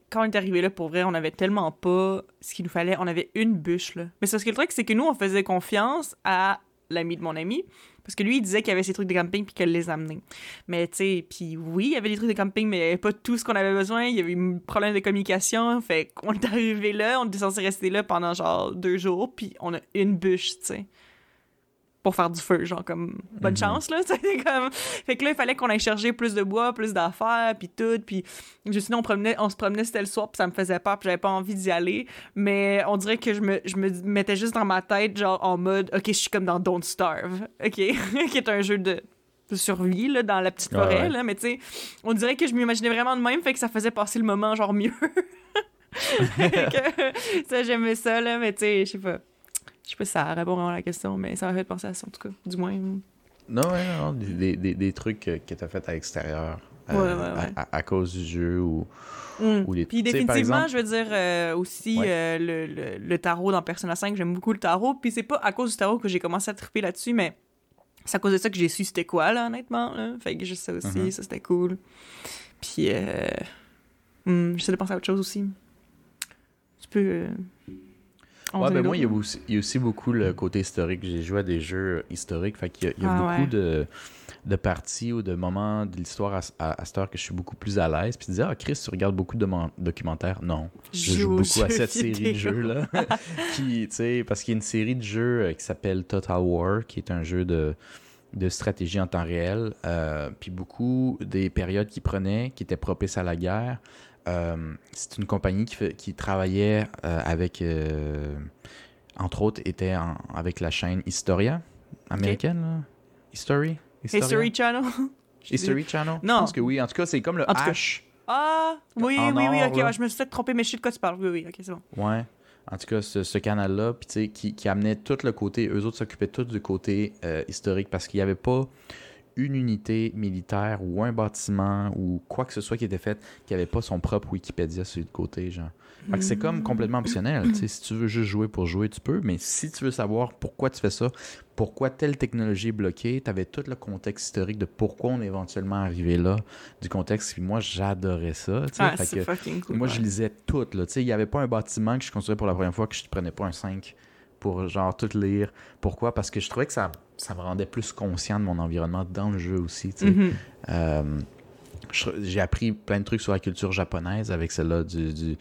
quand on est arrivé là, pour vrai, on avait tellement pas ce qu'il nous fallait. On avait une bûche, là. Mais c'est parce que le truc, c'est que nous, on faisait confiance à l'ami de mon ami. Parce que lui, il disait qu'il y avait ses trucs de camping puis qu'elle les amenait. Mais tu sais, puis oui, il y avait des trucs de camping, mais il n'y avait pas tout ce qu'on avait besoin. Il y avait un problème de communication. Fait qu'on est arrivé là, on était censé rester là pendant genre deux jours, puis on a une bûche, tu sais. Pour faire du feu, genre comme bonne Mhm. chance, là. comme... Fait que là, il fallait qu'on aille chercher plus de bois, plus d'affaires, puis tout. Puis je- sinon, on, promenait, on se promenait, c'était le soir, puis ça me faisait peur, puis j'avais pas envie d'y aller. Mais on dirait que je me, je me mettais juste dans ma tête, genre en mode, OK, je suis comme dans Don't Starve, OK? qui est un jeu de, survie, là, dans la petite forêt, ouais. là. Mais tu sais, on dirait que je m'imaginais vraiment de même, fait que ça faisait passer le moment, genre mieux. Que, ça, j'aimais ça, là, mais tu sais, je sais pas. Je sais pas si ça répond vraiment à la question, mais ça m'a fait penser à ça, en tout cas, du moins. Non, ouais, non, des, des, trucs que, que tu as fait à l'extérieur. euh, Ouais, ouais, ouais. À, à- à cause du jeu ou. Mm. Ou les- Puis définitivement, exemple- je veux dire euh, aussi euh, le, le, le tarot dans Persona 5, j'aime beaucoup le tarot. Puis c'est pas à cause du tarot que j'ai commencé à triper là-dessus, mais c'est à cause de ça que j'ai su c'était quoi, là, honnêtement. Là. Fait que juste ça aussi, Mhm. ça c'était cool. Puis euh, hmm, j'essaie de penser à autre chose aussi. Tu peux. Euh, Ouais, ben moi, il y, a aussi, il y a aussi beaucoup le côté historique. J'ai joué à des jeux historiques. Fait qu'il y a, il y a Ah, beaucoup ouais. de, de parties ou de moments de l'histoire à, à, à cette heure que je suis beaucoup plus à l'aise. Puis tu dis, ah, Chris, tu regardes beaucoup de documentaires? Non. Je joue beaucoup à cette série de jeux-là. qui, tu sais, parce qu'il y a une série de jeux euh, qui s'appelle Total War, qui est un jeu de, de stratégie en temps réel. euh, puis beaucoup des périodes qu'il prenait, qui étaient propices à la guerre. Euh, c'est une compagnie qui, fait- qui travaillait euh, avec, euh, entre autres, était en- avec la chaîne Historia américaine. History? Historia? History Channel? History Channel? Non. Je pense que oui. En tout cas, c'est comme le H. Ah, oui, oui, oui, or, ok, ouais, je me suis peut-être trompé, mais je sais de quoi tu parles. Oui, oui, ok, c'est bon. Ouais. En tout cas, ce, ce canal-là, puis tu sais, qui, qui amenait tout le côté, eux autres s'occupaient tout du côté historique parce qu'il n'y avait pas une unité militaire ou un bâtiment ou quoi que ce soit qui était fait qui n'avait pas son propre Wikipédia sur le côté, genre. Fait que c'est Mm. comme complètement optionnel. si tu veux juste jouer pour jouer, tu peux, mais si tu veux savoir pourquoi tu fais ça, pourquoi telle technologie est bloquée, tu avais tout le contexte historique de pourquoi on est éventuellement arrivé là, du contexte. Puis moi, j'adorais ça. Ah, Fait c'est que- fucking cool. moi, ouais. je lisais tout. Là. Tu sais, Il n'y avait pas un bâtiment que je construisais pour la première fois que je ne prenais pas un 5 pour genre tout lire. Pourquoi? Parce que je trouvais que ça, ça me rendait plus conscient de mon environnement dans le jeu aussi. tu sais. Mhm. Euh, j'ai appris plein de trucs sur la culture japonaise avec celle-là du...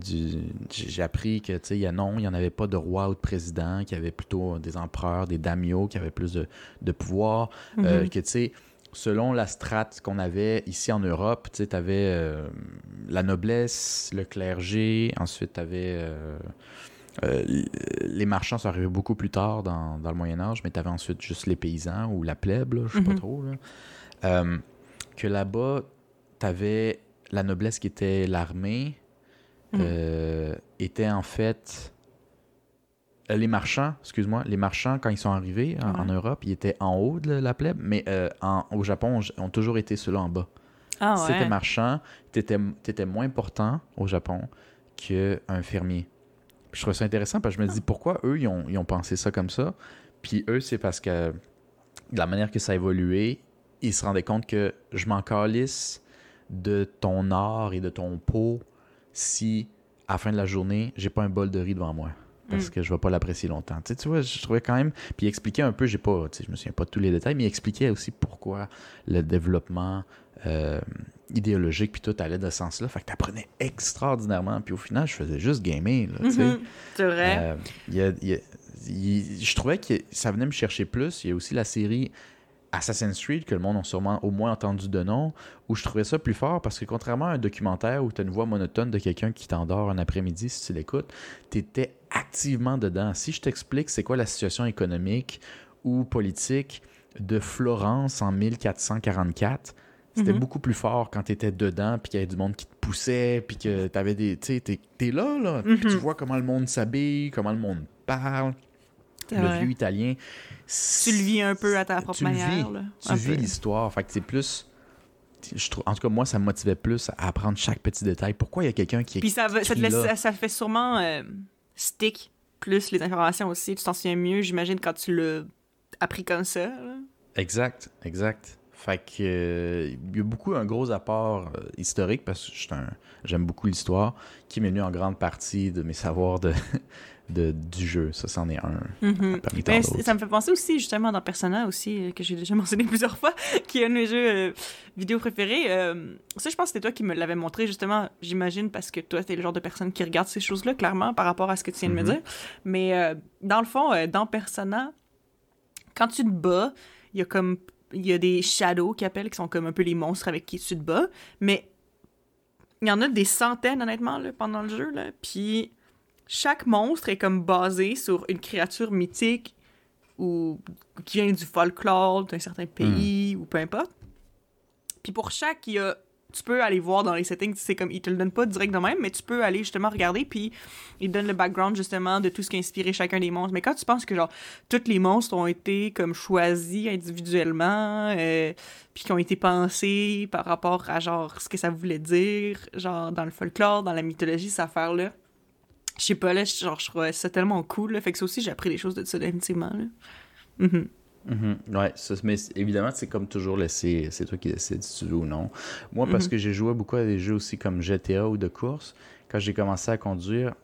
j'ai appris que tu sais il y a non il n'y en avait pas de roi ou de président qu'il y avait plutôt des empereurs des daimyo qui avaient plus de, de pouvoir euh, Mhm. que tu sais, selon la strate qu'on avait ici en Europe, tu sais, avais la noblesse, le clergé, ensuite tu avais les marchands sont arrivés beaucoup plus tard dans, dans le Moyen Âge, mais tu avais ensuite juste les paysans ou la plèbe, je sais pas Mhm. trop. Là. Euh, que là-bas, tu avais la noblesse qui était l'armée, Mhm. euh, était en fait euh, les marchands, excuse-moi, les marchands, quand ils sont arrivés en. Europe, ils étaient en haut de la plèbe, mais euh, en- au Japon, ils ont toujours été ceux-là en bas. Ah si ouais. t'étais marchand, t'étais étais moins important au Japon qu'un fermier. Puis je trouve ça intéressant parce que je me dis pourquoi eux, ils ont, ils ont pensé ça comme ça? Puis eux, c'est parce que de la manière que ça a évolué, ils se rendaient compte que je m'en calisse de ton or et de ton pot si, à la fin de la journée, j'ai pas un bol de riz devant moi. parce que je vais pas l'apprécier longtemps. Tu, sais, tu vois, je trouvais quand même. Puis il expliquait un peu, j'ai pas, tu sais, je me souviens pas de tous les détails, mais il expliquait aussi pourquoi le développement euh, idéologique puis tout allait de ce sens-là. Fait que t'apprenais extraordinairement. Puis au final, je faisais juste gamer. Là, tu sais. Mhm. C'est vrai. Euh, y a- y a- je trouvais que ça venait me chercher plus. Il y a aussi la série Assassin's Creed, que le monde a sûrement au moins entendu de nom, où je trouvais ça plus fort parce que contrairement à un documentaire où tu as une voix monotone de quelqu'un qui t'endort un après-midi si tu l'écoutes, tu étais activement dedans. Si je t'explique c'est quoi la situation économique ou politique de Florence en 1444, c'était Mhm. beaucoup plus fort quand tu étais dedans, puis qu'il y avait du monde qui te poussait, puis que tu avais des. Tu sais, t'es- là, là. puis Mhm. tu vois comment le monde s'habille, comment le monde parle. Le vrai. vieux italien. Tu le vis un peu à ta propre tu le vis. manière. là. Tu vis l'histoire. Fait que c'est plus. Je trouve, en tout cas, moi, ça me motivait plus à apprendre chaque petit détail. Pourquoi il y a quelqu'un qui est. Puis ça, va- ça, te laisse, là? ça, ça fait sûrement euh, stick plus les informations aussi. Tu t'en souviens mieux, j'imagine, quand tu l'as appris comme ça. là. Exact, exact. Fait que euh, il y a beaucoup un gros apport euh, historique parce que j'aime beaucoup l'histoire qui m'est venu en grande partie de mes savoirs de, de- du jeu. Ça, c'en est un Mhm. parmi tant Mais d'autres. c- ça me fait penser aussi, justement, dans Persona aussi, euh, que j'ai déjà mentionné plusieurs fois, qui est un de mes jeux euh, vidéo préférés. Euh, ça, je pense que c'était toi qui me l'avais montré, justement, j'imagine, parce que toi, t'es le genre de personne qui regarde ces choses-là, clairement, par rapport à ce que tu viens de me Mhm. dire. Mais euh, dans le fond, euh, dans Persona, quand tu te bats, il y a comme. Il y a des shadows qui appellent, qui sont comme un peu les monstres avec qui tu te bats. Mais il y en a des centaines, honnêtement, là, pendant le jeu. Là. Puis chaque monstre est comme basé sur une créature mythique ou qui vient du folklore d'un certain pays ou peu importe. Puis pour chaque, il y a tu peux aller voir dans les settings, c'est comme ils te le donnent pas direct de même, mais tu peux aller justement regarder puis ils donnent le background justement de tout ce qui a inspiré chacun des monstres. Mais quand tu penses que genre tous les monstres ont été comme choisis individuellement, euh, puis qui ont été pensés par rapport à genre ce que ça voulait dire, genre dans le folklore, dans la mythologie, cette affaire-là. Je sais pas, là, genre, je trouvais ça tellement cool, là. Fait que ça aussi, j'ai appris des choses de ça, définitivement, là. Mhm. Mhm. Ouais, ça, mais évidemment, c'est comme toujours laissé, c'est toi qui décides si tu veux ou non. Moi, parce Mhm. que j'ai joué beaucoup à des jeux aussi comme GTA ou de course, quand j'ai commencé à conduire,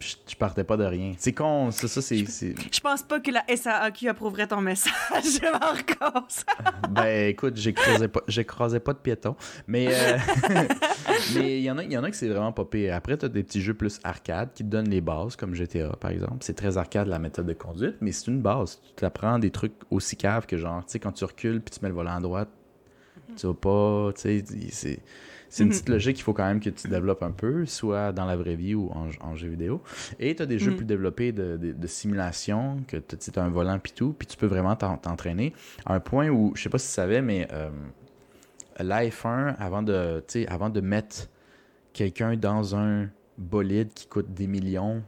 je, je partais pas de rien. C'est con, ça, ça c'est. Je pense pas que la SAAQ approuverait ton message, Marcos. Ben écoute, j'écrasais pas, j'écrasais pas de piétons. Mais euh, mais il y en a, y en a que c'est vraiment pas pire. Après, tu as des petits jeux plus arcade qui te donnent les bases, comme GTA par exemple. C'est très arcade la méthode de conduite, mais c'est une base. Tu apprends des trucs aussi caves que genre, tu sais, quand tu recules puis tu mets le volant à droite, tu vas pas, tu sais, c'est. C'est une Mhm. petite logique qu'il faut quand même que tu développes un peu, soit dans la vraie vie ou en, en jeu vidéo. Et tu as des jeux Mhm. plus développés de, de- de simulation, que tu as un volant puis tout, puis tu peux vraiment t'en- t'entraîner à un point où, je sais pas si tu savais, mais euh, l'AF1, avant de, avant de mettre quelqu'un dans un bolide qui coûte des millions,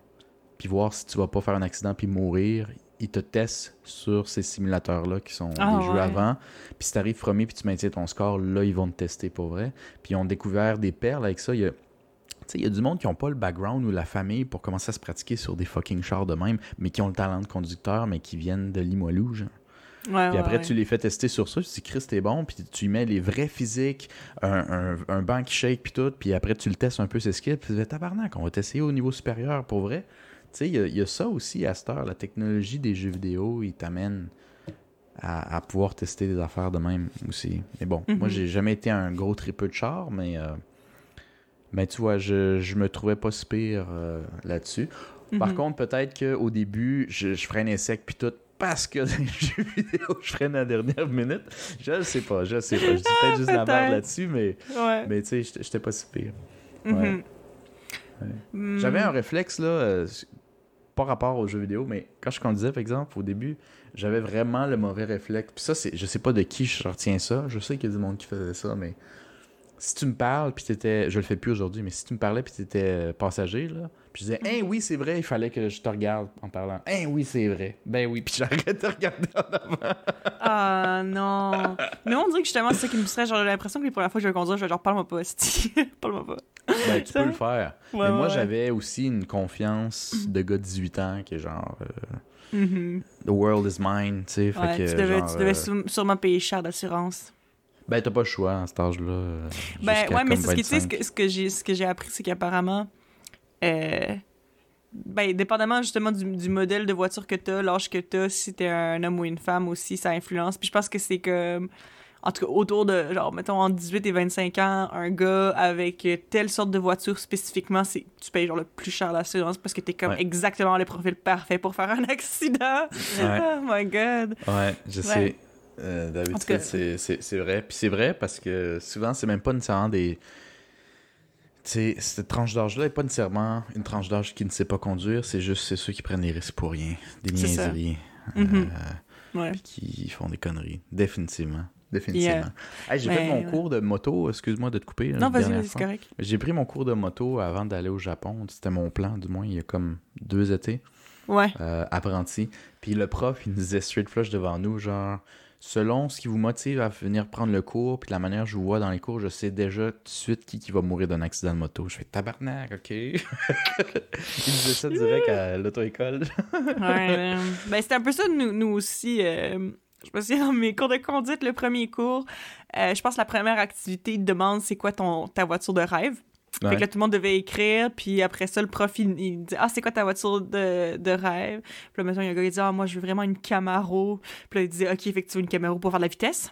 puis voir si tu vas pas faire un accident puis mourir, ils te testent sur ces simulateurs-là qui sont Ah, des jeux avant. Puis si t'arrives premier puis tu maintiens ton score, là, ils vont te tester pour vrai. Puis ils ont découvert des perles avec ça. Il y a, tu sais, il y a du monde qui n'ont pas le background ou la famille pour commencer à se pratiquer sur des fucking chars de même, mais qui ont le talent de conducteur, mais qui viennent de Limoilou, genre. Ouais, Puis après, ouais. tu les fais tester sur ça, tu dis, Chris, t'es bon, puis tu y mets les vrais physiques, un, un, un banc qui shake, puis tout, puis après, tu le testes un peu ses skills, puis tu fais tabarnak, on va t'essayer au niveau supérieur pour vrai. Tu sais, il y, a- il y a ça aussi à cette heure, la technologie des jeux vidéo, il t'amène à, à pouvoir tester des affaires de même aussi. Mais bon, moi, Mhm. j'ai jamais été un gros tripeux de char, mais, euh, mais tu vois, je, je me trouvais pas si pire euh, là-dessus. Par Mhm. contre, peut-être qu'au début, je, je freinais sec puis tout parce que dans les jeux vidéo, je freine à la dernière minute. Je le sais pas, je le sais pas. Je dis peut-être juste la merde là-dessus, mais, Ouais. mais tu sais, j'étais- pas si pire. Mhm. ouais. Mm. J'avais un réflexe, là, euh, pas rapport aux jeux vidéo, mais quand je conduisais, par exemple, au début, j'avais vraiment le mauvais réflexe. Puis ça, c'est, je sais pas de qui je retiens ça. Je sais qu'il y a du monde qui faisait ça, mais si tu me parles, puis t'étais, je le fais plus aujourd'hui, mais si tu me parlais, puis t'étais euh, passager, là, puis je disais, hein, oui, c'est vrai, il fallait que je te regarde en parlant. Hein, oui, c'est vrai. Ben oui, puis j'arrête de regarder en avant. Ah non. Mais on dirait que justement, c'est ça qui me. Genre, j'ai l'impression que les premières fois que je vais conduire, je vais genre, parle-moi pas, parle-moi pas. Ben, tu Ça? peux le faire. Ouais, mais moi, ouais, j'avais aussi une confiance de gars de 18 ans qui est genre, euh, Mhm. the world is mine, tu sais. Ouais, tu devais, genre, tu devais euh, sû- sûrement payer cher d'assurance. Ben, t'as pas le choix à cet âge-là. euh, Ben ouais, mais c'est ce que ce 25. que, ce que j'ai ce que j'ai appris, c'est qu'apparemment, euh, ben, dépendamment justement du, du modèle de voiture que t'as, l'âge que t'as, si t'es un homme ou une femme aussi, ça influence. Puis je pense que c'est comme, en tout cas, autour de, genre, mettons, entre 18 et 25 ans, un gars avec telle sorte de voiture spécifiquement, c'est, tu payes genre le plus cher l'assurance parce que t'es comme Ouais. exactement le profil parfait pour faire un accident. Ouais. Oh my god. Ouais, je Ouais. sais. Euh, D'habitude, c'est- vrai. Puis c'est vrai parce que souvent, c'est même pas nécessairement des. Tu sais, cette tranche d'âge-là n'est pas nécessairement une tranche d'âge qui ne sait pas conduire, c'est juste c'est ceux qui prennent des risques pour rien, des niaiseries, Mhm. euh, Ouais. qui font des conneries. Définitivement. Définitivement. Yeah. Hey, J'ai Ben, fait mon ouais. cours de moto, excuse-moi de te couper. là, Non, vas-y, c'est correct. J'ai pris mon cours de moto avant d'aller au Japon. C'était mon plan, du moins, il y a comme deux étés Ouais. euh, apprenti. Puis le prof, il nous disait straight flush devant nous, genre, selon ce qui vous motive à venir prendre le cours, puis la manière que je vous vois dans les cours, je sais déjà tout de suite qui, qui va mourir d'un accident de moto. Je fais tabarnak, ok. il disait ça direct à l'auto-école. Ouais, ben c'était un peu ça nous, nous aussi. euh, je me souviens dans mes cours de conduite, le premier cours, euh, je pense que la première activité, demande c'est quoi ton, ta voiture de rêve. Fait que là, tout le monde devait écrire, puis après ça, le prof, il, il dit Ah, c'est quoi ta voiture de, de rêve Puis là, maintenant, il y a un gars qui dit Ah, moi, je veux vraiment une Camaro. Puis là, il dit Ok, fait que tu veux une Camaro pour faire de la vitesse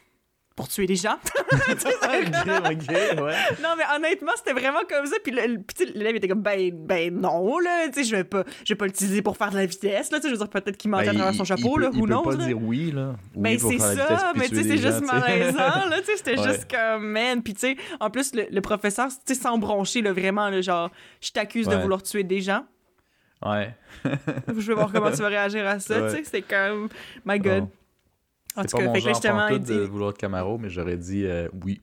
Pour tuer des gens. ok, ok, ouais. non, mais honnêtement, c'était vraiment comme ça. Puis l'élève était comme Ben, ben non, là. Tu sais, je vais pas, je vais pas l'utiliser pour faire de la vitesse, là. Tu sais, je veux dire, peut-être qu'il mentait à Ben, travers son chapeau, il là. peut- peut knows, pas là? dire oui, là. Oui Ben c'est ça, mais tu sais, c'est juste malaisant, là, tu sais, c'était Ouais. juste comme, man, puis tu sais, en plus, le, le professeur, tu sais, sans broncher, là, vraiment, là, genre, je t'accuse de vouloir tuer des gens, Ouais. je vais voir comment tu vas réagir à ça, tu sais, c'était comme, my god. Oh. En C'est tout pas cas, mon fait genre justement, il pantoute de dit, vouloir de Camaro, mais j'aurais dit euh, oui.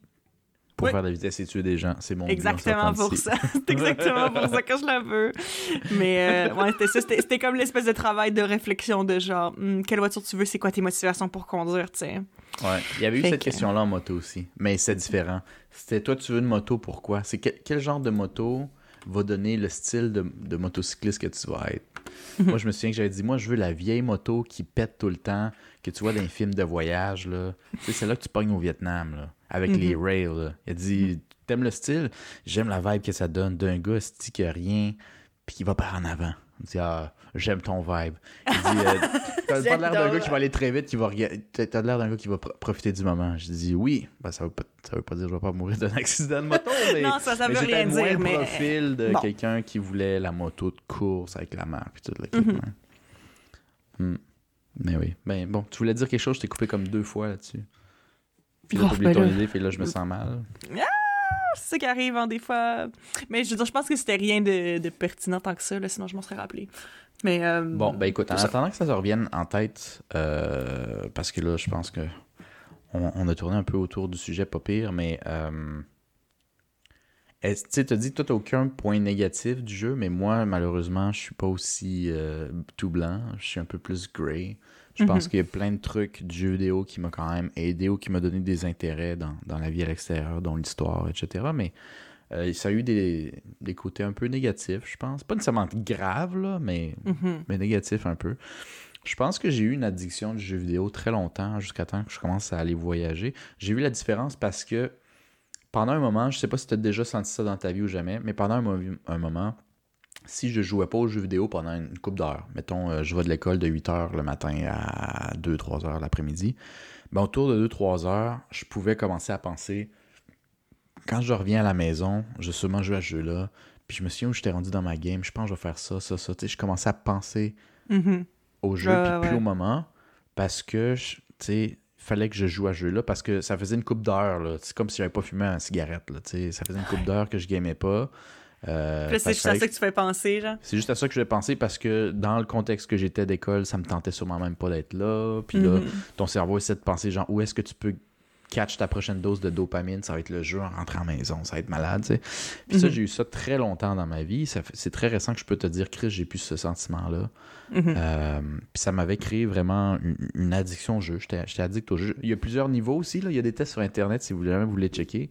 Pour Oui. faire de la vitesse et tuer des gens, c'est mon exactement pour ça, c'est exactement pour ça que je la veux. Mais, euh, ouais, c'était ça, c'était c'était comme l'espèce de travail de réflexion de genre, Hmm, quelle voiture tu veux, c'est quoi tes motivations pour conduire, tu sais? Ouais. Il y avait eu cette que- question-là en moto aussi, mais c'est différent. C'était toi, tu veux une moto, pourquoi? C'est quel, quel genre de moto va donner le style de, de motocycliste que tu vas être? moi, je me souviens que j'avais dit, moi, je veux la vieille moto qui pète tout le temps, que tu vois dans les films de voyage, là. Tu sais, c'est là que tu pognes au Vietnam, là, avec Mhm. les rails, là. Il a dit, t'aimes le style? J'aime la vibe que ça donne d'un gars, sti, qui a rien, puis qui va par en avant. Il dit, ah, j'aime ton vibe. Il dit, euh, t'as pas l'air d'un gars qui va aller très vite, qui va. T'as l'air d'un gars qui va pro- profiter du moment. Je dis, oui. Ben, ça, veut pas, ça veut pas dire que je vais pas mourir d'un accident de moto, mais. Non, ça, ça veut rien dire, le mais... profil de bon. quelqu'un qui voulait la moto de course avec la mère puis tout le Mhm. ouais. Mais oui. Ben bon, tu voulais dire quelque chose, je t'ai coupé comme deux fois là-dessus. Puis là, Oh, oublié ben ton là. idée, puis là, je me sens mal. C'est ça qui arrive, hein, des fois. Mais je veux dire, je pense que c'était rien de, de pertinent tant que ça, là, sinon je m'en serais rappelé. Mais. euh, Bon, ben écoute, en ça. attendant que ça se revienne en tête, euh, parce que là, je pense que on, on a tourné un peu autour du sujet, pas pire, mais euh, tu sais, t'as dit que toi, aucun point négatif du jeu, mais moi, malheureusement, je suis pas aussi euh, tout blanc, je suis un peu plus gray. Je pense Mhm. qu'il y a plein de trucs du jeu vidéo qui m'a quand même aidé ou qui m'a donné des intérêts dans, dans la vie à l'extérieur, dont l'histoire, etc. Mais euh, ça a eu des, des côtés un peu négatifs, je pense. Pas nécessairement grave, là, mais mhm. mais négatif un peu. Je pense que j'ai eu une addiction du jeu vidéo très longtemps, jusqu'à temps que je commence à aller voyager. J'ai vu la différence parce que pendant un moment, je sais pas si tu as déjà senti ça dans ta vie ou jamais, mais pendant un, mo- un moment, si je jouais pas aux jeux vidéo pendant une couple d'heures, mettons, euh, je vais de l'école de 8 heures le matin à 2-3 heures l'après-midi, ben, autour de 2-3 heures, je pouvais commencer à penser, quand je reviens à la maison, je vais sûrement jouer à ce jeu-là, puis je me souviens où j'étais rendu dans ma game, je pense que je vais faire ça, ça, ça. Tu sais, je commençais à penser Mhm. au jeu, puis plus ouais. au moment, parce que, tu sais, fallait que je joue à ce jeu-là, parce que ça faisait une coupe d'heures, là. C'est comme si j'avais pas fumé une cigarette, là. Ça faisait une coupe d'heures que je gamais pas. Euh, c'est juste à ça que tu fais penser, genre. c'est juste à ça que je vais penser parce que dans le contexte que j'étais d'école, ça me tentait sûrement même pas d'être là. Puis là, Mhm. ton cerveau essaie de penser genre où est-ce que tu peux catch ta prochaine dose de dopamine, ça va être le jeu en rentrant à la maison, ça va être malade, tu sais. Puis ça, Mhm. j'ai eu ça très longtemps dans ma vie. C'est très récent que je peux te dire, Chris, j'ai plus ce sentiment-là. Mhm. Euh, puis ça m'avait créé vraiment une, une addiction au jeu. J'étais j'étais addict au jeu. Il y a plusieurs niveaux aussi. Là. Il y a des tests sur Internet si vous jamais vous voulez checker.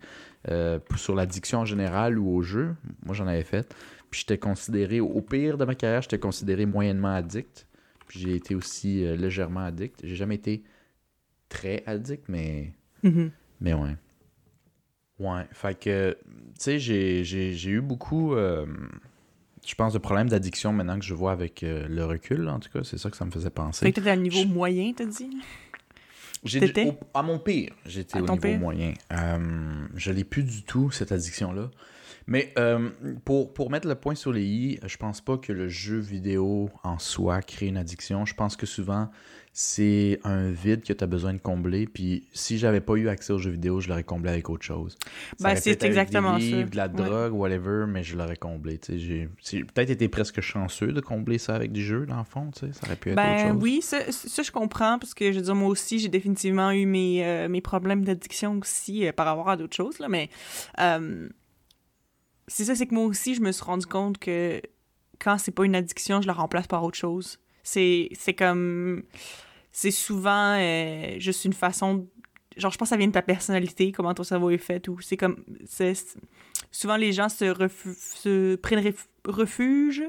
euh, sur l'addiction en général ou au jeu. Moi, j'en avais fait. Puis j'étais considéré, au pire de ma carrière, j'étais considéré moyennement addict. Puis j'ai été aussi euh, légèrement addict. J'ai jamais été très addict, mais Mhm. mais ouais. Ouais, fait que, tu sais, j'ai- j'ai j'ai eu beaucoup euh, je pense, le problème d'addiction maintenant que je vois avec euh, le recul, en tout cas, c'est ça que ça me faisait penser. Fait que t'étais à niveau moyen, t'as dit? Au- à mon pire, j'étais À au niveau pire? moyen. Euh, je l'ai plus du tout, cette addiction-là. Mais euh, pour, pour mettre le point sur les i, je pense pas que le jeu vidéo en soi crée une addiction. Je pense que souvent, c'est un vide que tu as besoin de combler. Puis si j'avais pas eu accès aux jeux vidéo, je l'aurais comblé avec autre chose. Ça Ben, c'est exactement des ça. livres, de la Ouais. drogue, whatever, mais je l'aurais comblé. tu sais. J'ai peut-être été presque chanceux de combler ça avec du jeu, dans le fond. tu sais. Ça aurait pu être autre Ben chose. oui, ça, ça, je comprends, parce que je veux dire, moi aussi, j'ai définitivement eu mes, euh, mes problèmes d'addiction aussi euh, par rapport à d'autres choses, là, mais euh, c'est ça, c'est que moi aussi, je me suis rendu compte que quand c'est pas une addiction, je la remplace par autre chose. C'est comme... C'est souvent euh, juste une façon... Genre, je pense que ça vient de ta personnalité, comment ton cerveau est fait, ou c'est comme... c'est- Souvent, les gens se, refu- se prennent ref- refuge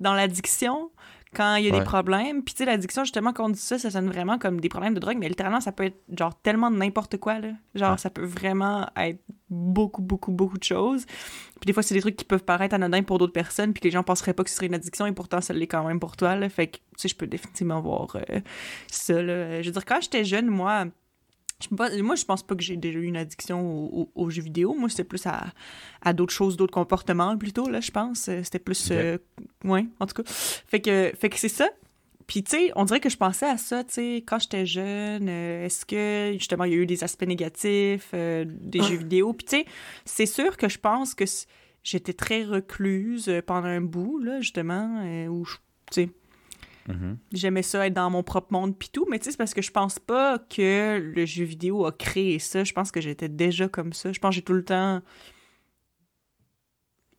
dans l'addiction quand il y a Ouais. des problèmes. Puis, tu sais, l'addiction, justement, quand on dit ça, ça sonne vraiment comme des problèmes de drogue, mais littéralement, ça peut être, genre, tellement n'importe quoi, là. Genre, Ouais. ça peut vraiment être beaucoup, beaucoup, beaucoup de choses. Puis, des fois, c'est des trucs qui peuvent paraître anodins pour d'autres personnes, puis que les gens penseraient pas que ce serait une addiction, et pourtant, ça l'est quand même pour toi, là. Fait que, tu sais, je peux définitivement voir euh, ça, là. Je veux dire, quand j'étais jeune, moi... Je, moi, je pense pas que j'ai déjà eu une addiction aux, aux- aux jeux vidéo. Moi, c'était plus à, à d'autres choses, d'autres comportements plutôt, là, je pense. Euh, C'était plus... Ok. euh, ouais, en tout cas. Fait que, fait que c'est ça. Puis, tu sais, on dirait que je pensais à ça, tu sais, quand j'étais jeune. euh, Est-ce que, justement, il y a eu des aspects négatifs euh, des jeux vidéo? Puis, tu sais, c'est sûr que je pense que j'étais très recluse pendant un bout, là, justement, où, je- tu sais, Mhm. j'aimais ça être dans mon propre monde pis tout, mais tu sais, c'est parce que je pense pas que le jeu vidéo a créé ça. Je pense que j'étais déjà comme ça. Je pense que j'ai tout le temps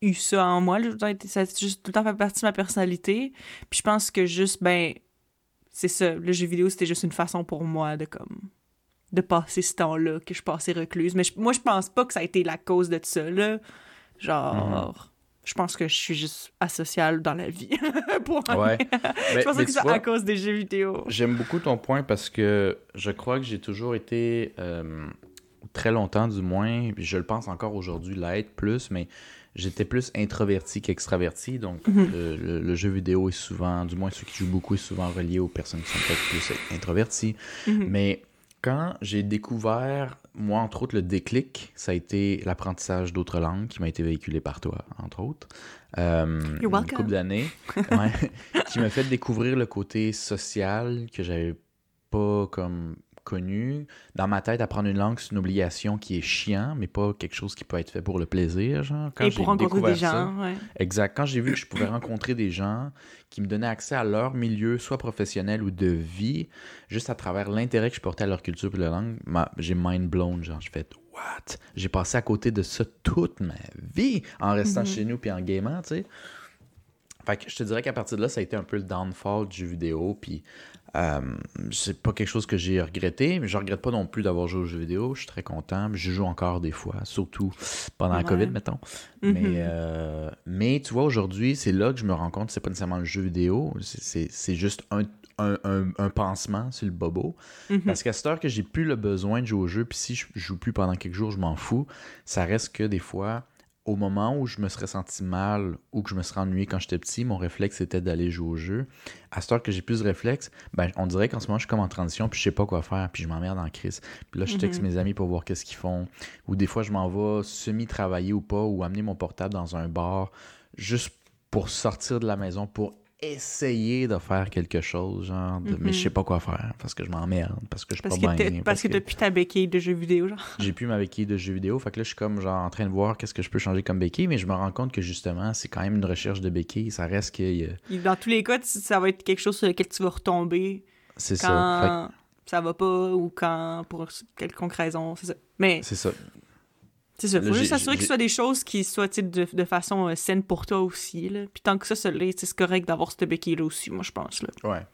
eu ça en moi. là. Tout Ça a juste tout le temps fait partie de ma personnalité. Puis je pense que juste, ben, c'est ça. Le jeu vidéo, c'était juste une façon pour moi de comme de passer ce temps-là que je passais recluse. Mais je- moi, je pense pas que ça a été la cause de ça, là. Genre... Je pense que je suis juste asociale dans la vie. Point. Ouais. Je pense mais que c'est à cause des jeux vidéo. J'aime beaucoup ton point parce que je crois que j'ai toujours été, euh, très longtemps du moins, je le pense encore aujourd'hui, l'être plus, mais j'étais plus introverti qu'extraverti. Donc, Mhm. le, le- le jeu vidéo est souvent, du moins ceux qui jouent beaucoup, est souvent relié aux personnes qui sont peut-être plus introverties. Mhm. Mais quand j'ai découvert, moi, entre autres, le déclic, ça a été l'apprentissage d'autres langues qui m'a été véhiculé par toi, entre autres. Euh, You're une welcome. couple d'années. Ouais, qui m'a fait découvrir le côté social que j'avais pas comme connu. Dans ma tête, apprendre une langue, c'est une obligation qui est chiant, mais pas quelque chose qui peut être fait pour le plaisir, genre. Quand Et pour rencontrer des ça- gens, ouais. Exact. Quand j'ai vu que je pouvais rencontrer des gens qui me donnaient accès à leur milieu, soit professionnel ou de vie, juste à travers l'intérêt que je portais à leur culture et leur langue, ma- j'ai mind blown. Genre, j'ai fait What? J'ai passé à côté de ça toute ma vie en restant Mhm. chez nous puis en gamant, tu sais. Fait que je te dirais qu'à partir de là, ça a été un peu le downfall du jeu vidéo. Puis euh, c'est pas quelque chose que j'ai regretté, mais je regrette pas non plus d'avoir joué aux jeux vidéo. Je suis très content. Je joue encore des fois, surtout pendant la. COVID, mettons. Mhm. Mais, euh, mais tu vois, aujourd'hui, c'est là que je me rends compte que c'est pas nécessairement le jeu vidéo, c'est- juste un, un, un- un pansement sur le bobo. Mhm. Parce qu'à cette heure que j'ai plus le besoin de jouer au jeu, puis si je joue plus pendant quelques jours, je m'en fous, ça reste que des fois, au moment où je me serais senti mal ou que je me serais ennuyé quand j'étais petit, mon réflexe était d'aller jouer au jeu. À cette heure que j'ai plus de réflexe, ben, on dirait qu'en ce moment, je suis comme en transition, puis je sais pas quoi faire, puis je m'emmerde en crise. Puis là, je texte Mhm. mes amis pour voir qu'est-ce qu'ils font. Ou des fois, je m'en vais semi-travailler ou pas, ou amener mon portable dans un bar, juste pour sortir de la maison, pour essayer de faire quelque chose, genre, de- mais je sais pas quoi faire, parce que je m'emmerde, parce que je suis Parce pas bien. parce que plus ta béquille de jeux vidéo, genre. j'ai plus ma béquille de jeux vidéo. Fait que là, je suis comme genre en train de voir qu'est-ce que je peux changer comme béquille, mais je me rends compte que justement, c'est quand même une recherche de béquille. Ça reste que euh, Dans tous les cas, ça va être quelque chose sur lequel tu vas retomber c'est ça. ça va pas ou quand, pour quelconque raison, c'est ça. Mais C'est ça. C'est ça, Là, faut juste s'assurer que ce soit des choses qui soient de, de façon euh, saine pour toi aussi. Là. Puis tant que ça, l'est, c'est correct d'avoir cette béquille-là aussi, moi, je pense. Là. Ouais.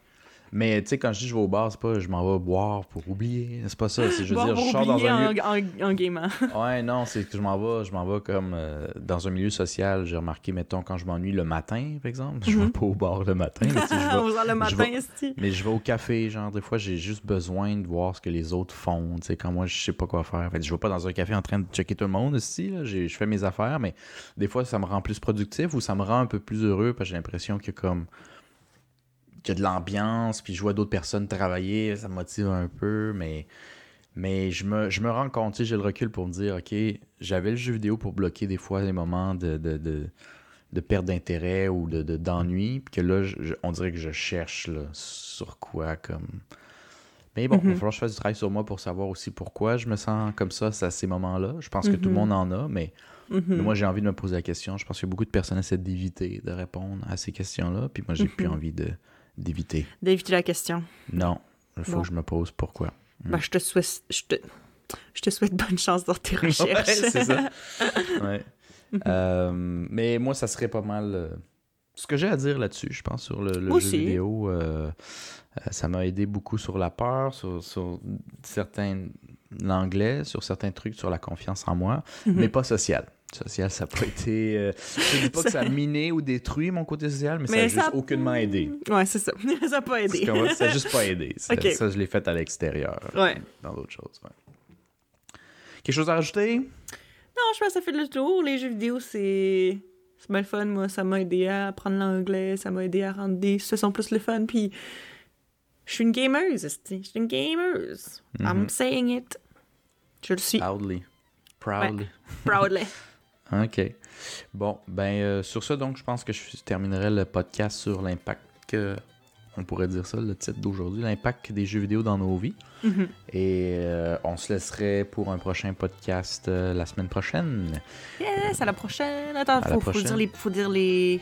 Mais tu sais, quand je dis je vais au bar, c'est pas je m'en vais boire pour oublier. C'est pas ça. C'est je veux dire, je sors dans oublier un lieu. en, en, en gamant. Ouais, non, c'est que je m'en vais, je m'en vais comme euh, dans un milieu social. J'ai remarqué, mettons, quand je m'ennuie le matin, par exemple, je vais Mhm. pas au bar le matin, mais, je vais, On le je matin, vais- esti. mais je vais au café. Genre, des fois, j'ai juste besoin de voir ce que les autres font. Tu sais, quand moi, je sais pas quoi faire. Fait je vais pas dans un café en train de checker tout le monde. Là. J'ai- Je fais mes affaires, mais des fois, ça me rend plus productif ou ça me rend un peu plus heureux parce que j'ai l'impression que comme qu'il y a de l'ambiance, puis je vois d'autres personnes travailler, ça me motive un peu, mais, mais je, me, je me rends compte, j'ai le recul pour me dire, OK, j'avais le jeu vidéo pour bloquer des fois les moments de, de, de, de perte d'intérêt ou de, de- d'ennui, puis que là, je- on dirait que je cherche là, sur quoi, comme... Mais bon, il va Mhm. falloir que je fasse du travail sur moi pour savoir aussi pourquoi je me sens comme ça à ces moments-là. Je pense que tout le Mhm. monde en a, mais Mhm. mais moi, j'ai envie de me poser la question. Je pense que beaucoup de personnes essaient d'éviter de répondre à ces questions-là. Puis moi, j'ai plus envie de d'éviter. D'éviter la question. Non, il faut Bon. que je me pose pourquoi. Mm. Ben, je te souhaite... Je te... Je te souhaite bonne chance dans tes Ouais, recherches. c'est ça. Ouais. Euh, mais moi, ça serait pas mal euh, ce que j'ai à dire là-dessus, je pense, sur le, jeu aussi. vidéo. euh, ça m'a aidé beaucoup sur la peur, sur, sur certains l'anglais, sur certains trucs, sur la confiance en moi, Mhm. mais pas social. Social, ça n'a pas été. euh, je dis pas que ça a miné ou détruit mon côté social, mais, ça a juste aucunement aidé. Ouais, c'est ça. ça n'a pas aidé. Ça n'a juste pas aidé. Ça, je l'ai fait à l'extérieur, Ouais. dans d'autres choses. ouais. Quelque chose à rajouter? Non, je pense que ça fait le tour. Les jeux vidéo, c'est. C'est bien le fun. Moi, ça m'a aidé à apprendre l'anglais. Ça m'a aidé à rendre des situations plus le fun. Puis. Je suis une gameuse. Je suis une gameuse. I'm Mhm. saying it. Je le suis. Proudly. Proudly. Proudly. OK. Bon, ben euh, sur ça, donc, je pense que je terminerai le podcast sur l'impact que, on pourrait dire ça, le titre d'aujourd'hui, l'impact des jeux vidéo dans nos vies. Mhm. Et euh, on se laisserait pour un prochain podcast euh, la semaine prochaine. Yes, à la prochaine. Attends, faut, faut dire les. Faut dire les.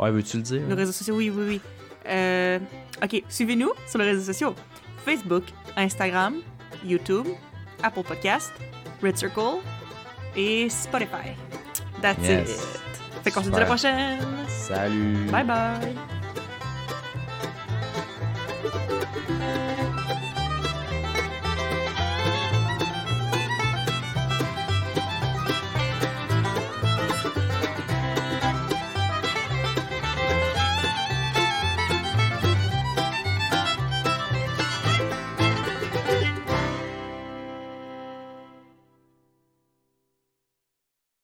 Ouais, veux-tu le dire? Les réseaux sociaux, oui, oui, oui. Ok, suivez-nous sur les réseaux sociaux. Facebook, Instagram, YouTube, Apple Podcast, Red Circle et Spotify. That's Yes. it. Fait qu'on se dit à la prochaine. Salut! Bye bye.